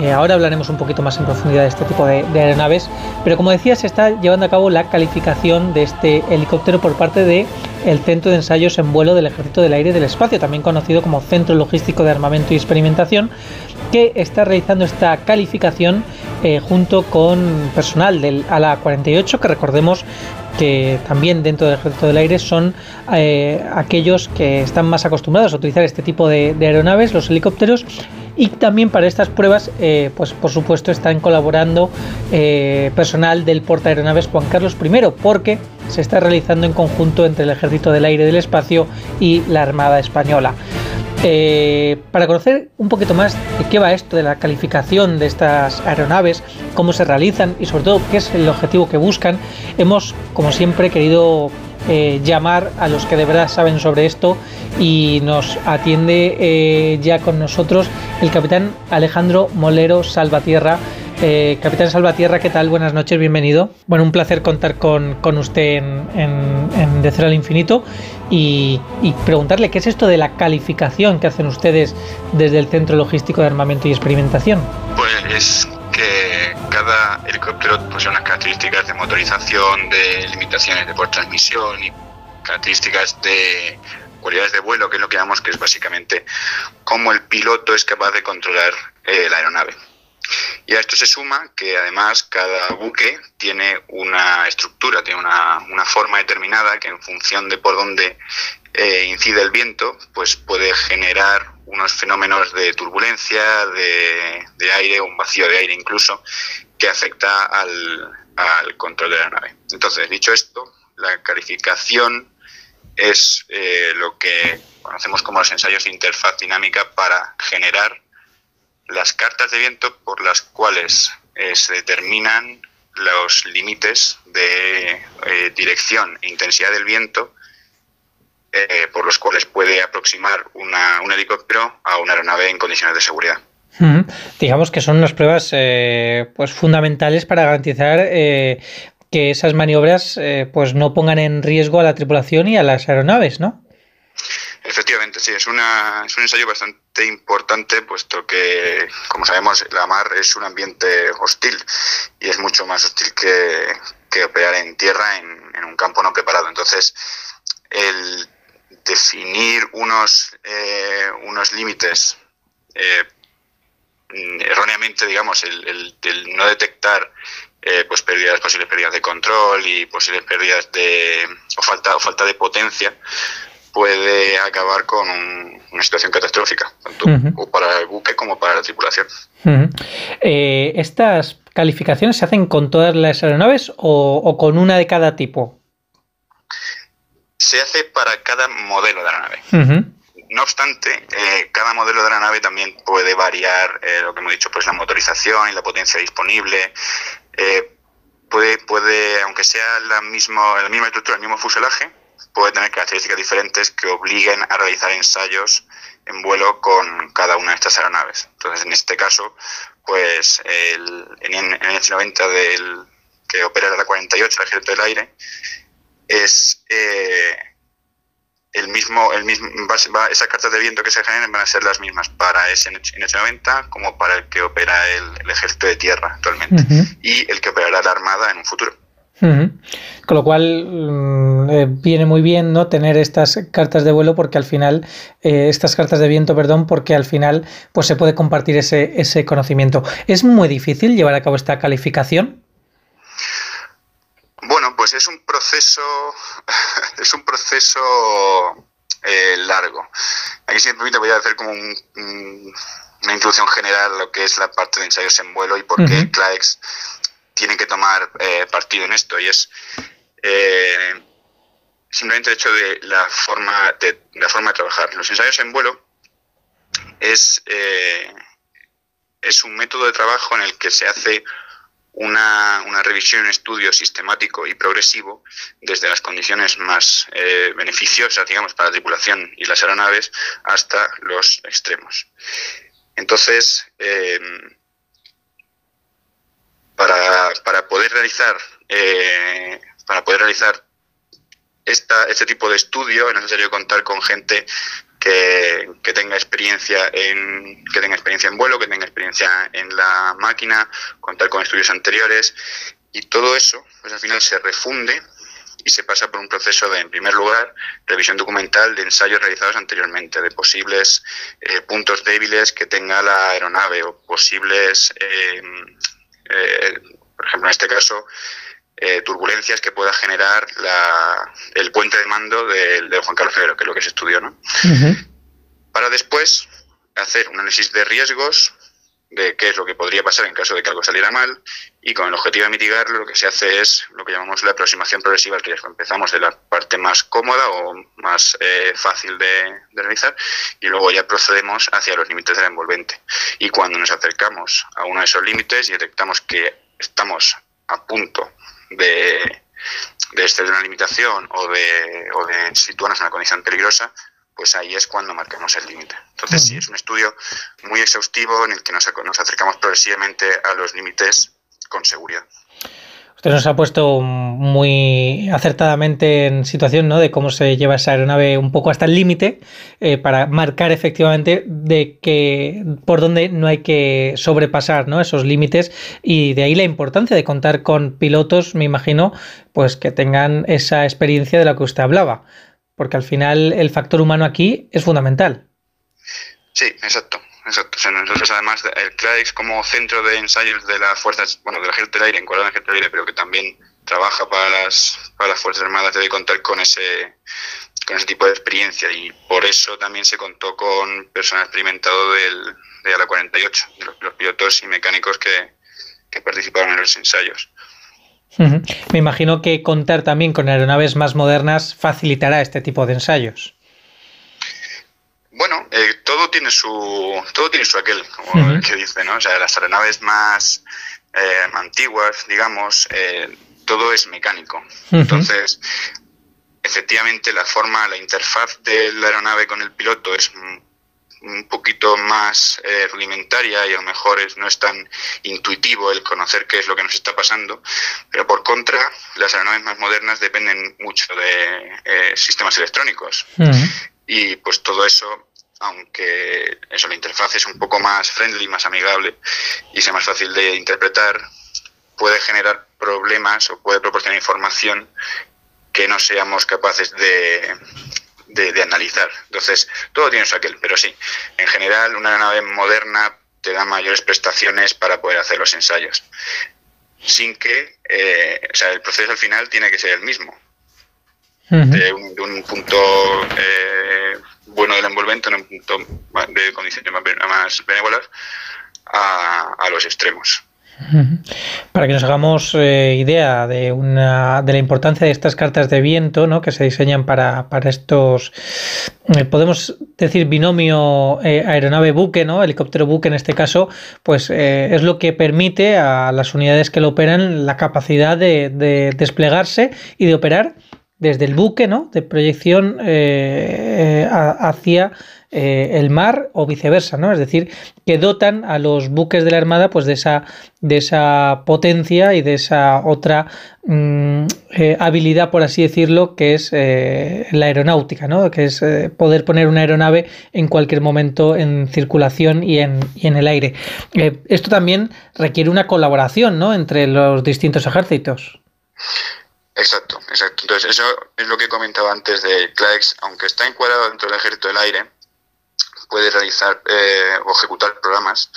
Eh, ahora hablaremos un poquito más en profundidad de este tipo de, aeronaves, pero como decía, se está llevando a cabo la calificación de este helicóptero por parte de el Centro de Ensayos en Vuelo del Ejército del Aire y del Espacio, también conocido como Centro Logístico de Armamento y Experimentación, que está realizando esta calificación eh, junto con personal del ALA 48, que recordemos que también dentro del Ejército del Aire son eh, aquellos que están más acostumbrados a utilizar este tipo de aeronaves, los helicópteros, y también para estas pruebas, eh, pues por supuesto están colaborando eh, personal del portaaeronaves Juan Carlos I, porque se está realizando en conjunto entre el Ejército del Aire y del Espacio y la Armada Española. Eh, para conocer un poquito más de qué va esto de la calificación de estas aeronaves, cómo se realizan y sobre todo qué es el objetivo que buscan, hemos, como siempre, querido eh, llamar a los que de verdad saben sobre esto y nos atiende eh, ya con nosotros el capitán Alejandro Molero Salvatierra. Eh, capitán Salvatierra, ¿qué tal? Buenas noches, bienvenido. Bueno, un placer contar con, con usted en, en, en al Infinito y, y preguntarle qué es esto de la calificación que hacen ustedes desde el Centro Logístico de Armamento y Experimentación. Pues es que cada helicóptero posee unas características de motorización, de limitaciones de por transmisión y características de cualidades de vuelo, que es lo que llamamos que es básicamente cómo el piloto es capaz de controlar eh, la aeronave. Y a esto se suma que además cada buque tiene una estructura, tiene una, una forma determinada que en función de por dónde eh, incide el viento, pues puede generar unos fenómenos de turbulencia, de, de aire, un vacío de aire incluso, que afecta al, al control de la nave. Entonces, dicho esto, la calificación es eh, lo que conocemos como los ensayos de interfaz dinámica para generar las cartas de viento por las cuales eh, se determinan los límites de eh, dirección e intensidad del viento eh, por los cuales puede aproximar una, un helicóptero a una aeronave en condiciones de seguridad. Digamos que son unas pruebas eh, pues fundamentales para garantizar eh, que esas maniobras eh, pues no pongan en riesgo a la tripulación y a las aeronaves, ¿no? Efectivamente, sí, es, una, es un ensayo bastante importante, puesto que, como sabemos, la mar es un ambiente hostil y es mucho más hostil que, que operar en tierra en, en un campo no preparado. Entonces, el definir unos, eh, unos límites eh, mm, erróneamente, digamos, el, el- el no detectar eh, pues pérdidas, posibles pérdidas de control y posibles pérdidas de o falta o falta de potencia puede acabar con un- una situación catastrófica, tanto o para el buque como para la tripulación. Eh, ¿Estas calificaciones se hacen con todas las aeronaves o, o con una de cada tipo? Se hace para cada modelo de la nave. No obstante, eh, cada modelo de la nave también puede variar eh, lo que hemos dicho, pues la motorización y la potencia disponible. Eh, puede, puede, aunque sea la, mismo, la misma estructura, el mismo fuselaje, puede tener características diferentes que obliguen a realizar ensayos en vuelo con cada una de estas aeronaves. Entonces, en este caso, pues el, en el NH90 del, que opera la 48, el ejército del aire, es eh, el mismo, el mismo va, va- esas cartas de viento que se generen van a ser las mismas para ese NH90 como para el que opera el, el ejército de tierra actualmente y el que operará la armada en un futuro. Con lo cual mm, eh, viene muy bien no tener estas cartas de vuelo porque al final eh, estas cartas de viento, perdón, porque al final pues se puede compartir ese, ese conocimiento. Es muy difícil llevar a cabo esta calificación. Pues es un proceso, [LAUGHS] es un proceso eh, largo. Aquí si me permite voy a hacer como un- un- una introducción general a lo que es la parte de ensayos en vuelo y por qué Ujú. CLAEX tiene que tomar eh, partido en esto. Y es eh, simplemente el hecho de la forma de, la forma de trabajar. Los ensayos en vuelo es, eh, es un método de trabajo en el que se hace una, una revisión, un estudio sistemático y progresivo desde las condiciones más eh, beneficiosas, digamos, para la tripulación y las aeronaves hasta los extremos. Entonces, eh, para, para poder realizar eh, para poder realizar esta, este tipo de estudio es necesario contar con gente que, que tenga experiencia en que tenga experiencia en vuelo, que tenga experiencia en la máquina, contar con estudios anteriores y todo eso, pues al final se refunde y se pasa por un proceso de, en primer lugar, revisión documental de ensayos realizados anteriormente, de posibles eh, puntos débiles que tenga la aeronave o posibles, eh, eh, por ejemplo, en este caso, eh, turbulencias que pueda generar la- el puente de mando del de Juan Carlos I, que es lo que se estudió, ¿no? Para después hacer un análisis de riesgos, de qué es lo que podría pasar en caso de que algo saliera mal, y con el objetivo de mitigarlo, lo que se hace es lo que llamamos la aproximación progresiva al riesgo. Empezamos de la parte más cómoda o más eh, fácil de, de realizar, y luego ya procedemos hacia los límites del envolvente. Y cuando nos acercamos a uno de esos límites y detectamos que estamos a punto de, de exceder una limitación o de, o de situarnos en una condición peligrosa, pues ahí es cuando marcamos el límite. Entonces sí, es un estudio muy exhaustivo en el que nos, ac- nos acercamos progresivamente a los límites con seguridad. Usted nos ha puesto muy acertadamente en situación ¿no? de cómo se lleva esa aeronave un poco hasta el límite eh, para marcar efectivamente de que por dónde no hay que sobrepasar ¿no? esos límites y de ahí la importancia de contar con pilotos, me imagino, pues que tengan esa experiencia de la que usted hablaba, porque al final el factor humano aquí es fundamental. Sí, exacto. Exacto. Nosotros además el CLAEX como centro de ensayos de las fuerzas, bueno, del ejército del aire, en el ejército del aire, pero que también trabaja para las, para las fuerzas armadas, debe contar con ese, con ese tipo de experiencia y por eso también se contó con personal experimentado del, de ALA 48, de los, pilotos y mecánicos que, que participaron en los ensayos. Me imagino que contar también con aeronaves más modernas facilitará este tipo de ensayos. Bueno, eh, todo tiene su todo tiene su aquel, como el que dice, ¿no? O sea, las aeronaves más eh, antiguas, digamos, eh, todo es mecánico. Entonces, efectivamente, la forma, la interfaz de la aeronave con el piloto es un- un poquito más eh, rudimentaria y a lo mejor es, no es tan intuitivo el conocer qué es lo que nos está pasando, pero por contra, las aeronaves más modernas dependen mucho de eh, sistemas electrónicos y pues todo eso aunque eso la interfaz es un poco más friendly más amigable y sea más fácil de interpretar puede generar problemas o puede proporcionar información que no seamos capaces de, de, de analizar. Entonces todo tiene su aquel pero sí en general una nave moderna te da mayores prestaciones para poder hacer los ensayos. Sin que eh, o sea el proceso al final tiene que ser el mismo. De un, de un punto eh, bueno del envolvente, en un punto de condiciones más, ben- más benévolas, a, a los extremos. Para que nos hagamos eh, idea de, una, de la importancia de estas cartas de viento ¿no? que se diseñan para, para estos, eh, podemos decir, binomio eh, aeronave-buque, ¿no? helicóptero-buque en este caso, pues eh, es lo que permite a las unidades que lo operan la capacidad de desplegarse y de operar desde el buque, ¿no? De proyección eh, eh, hacia eh, el mar o viceversa, ¿no? Es decir, que dotan a los buques de la Armada pues de esa, de esa potencia y de esa otra mm, habilidad, por así decirlo, que es la aeronáutica, ¿no? Que es poder poner una aeronave en cualquier momento en circulación y en, y en el aire. Esto también requiere una colaboración, ¿no? Entre los distintos ejércitos. Exacto, exacto. Entonces, eso es lo que comentaba antes de CLAEX, aunque está encuadrado dentro del ejército del aire, puede realizar eh, o ejecutar programas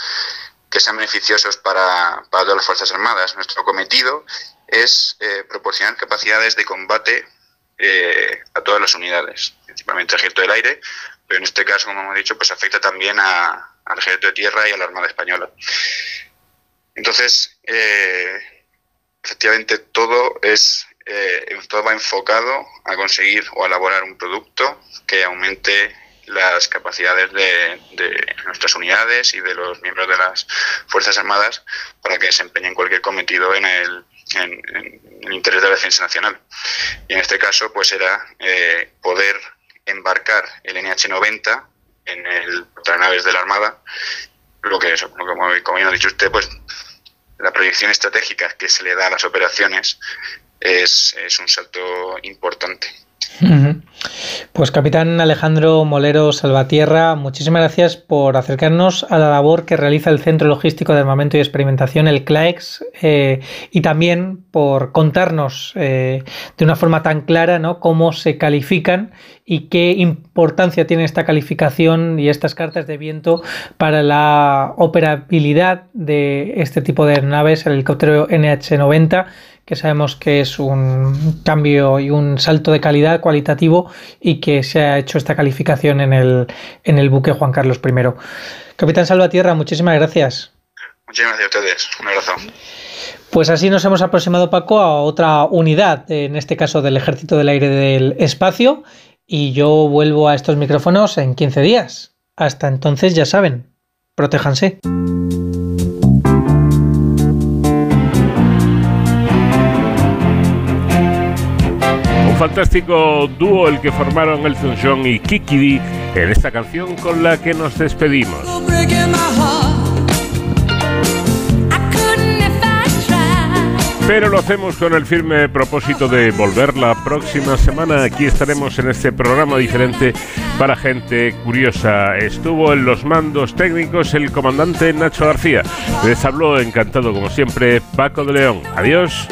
que sean beneficiosos para, para todas las Fuerzas Armadas. Nuestro cometido es eh, proporcionar capacidades de combate eh, a todas las unidades, principalmente el ejército del aire, pero en este caso, como hemos dicho, pues afecta también a- al ejército de tierra y a la Armada Española. Entonces, eh, efectivamente todo es eh, todo va enfocado a conseguir o a elaborar un producto que aumente las capacidades de, de nuestras unidades y de los miembros de las Fuerzas Armadas para que desempeñen cualquier cometido en el, en, en el interés de la defensa nacional. Y en este caso, pues era eh, poder embarcar el NH-90 en el portaaviones de la Armada, lo que, que como, como bien ha dicho usted, pues la proyección estratégica que se le da a las operaciones es, un salto importante. Pues capitán Alejandro Molero Salvatierra, muchísimas gracias por acercarnos a la labor que realiza el Centro Logístico de Armamento y Experimentación, el CLAEX, eh, y también por contarnos eh, de una forma tan clara ¿no? cómo se califican y qué importancia tiene esta calificación y estas cartas de viento para la operabilidad de este tipo de aeronaves, el helicóptero NH-90 que sabemos que es un cambio y un salto de calidad cualitativo y que se ha hecho esta calificación en el, en el buque Juan Carlos I. Capitán Salvatierra, muchísimas gracias. Muchísimas gracias a ustedes. Un abrazo. Pues así nos hemos aproximado, Paco, a otra unidad, en este caso del Ejército del Aire del Espacio, y yo vuelvo a estos micrófonos en 15 días. Hasta entonces, ya saben, protéjanse. Fantástico dúo el que formaron Elton John y Kiki D en esta canción con la que nos despedimos. Pero lo hacemos con el firme propósito de volver la próxima semana. Aquí estaremos en este programa diferente para gente curiosa. Estuvo en los mandos técnicos el comandante Nacho García. Les habló encantado como siempre Paco de León. Adiós.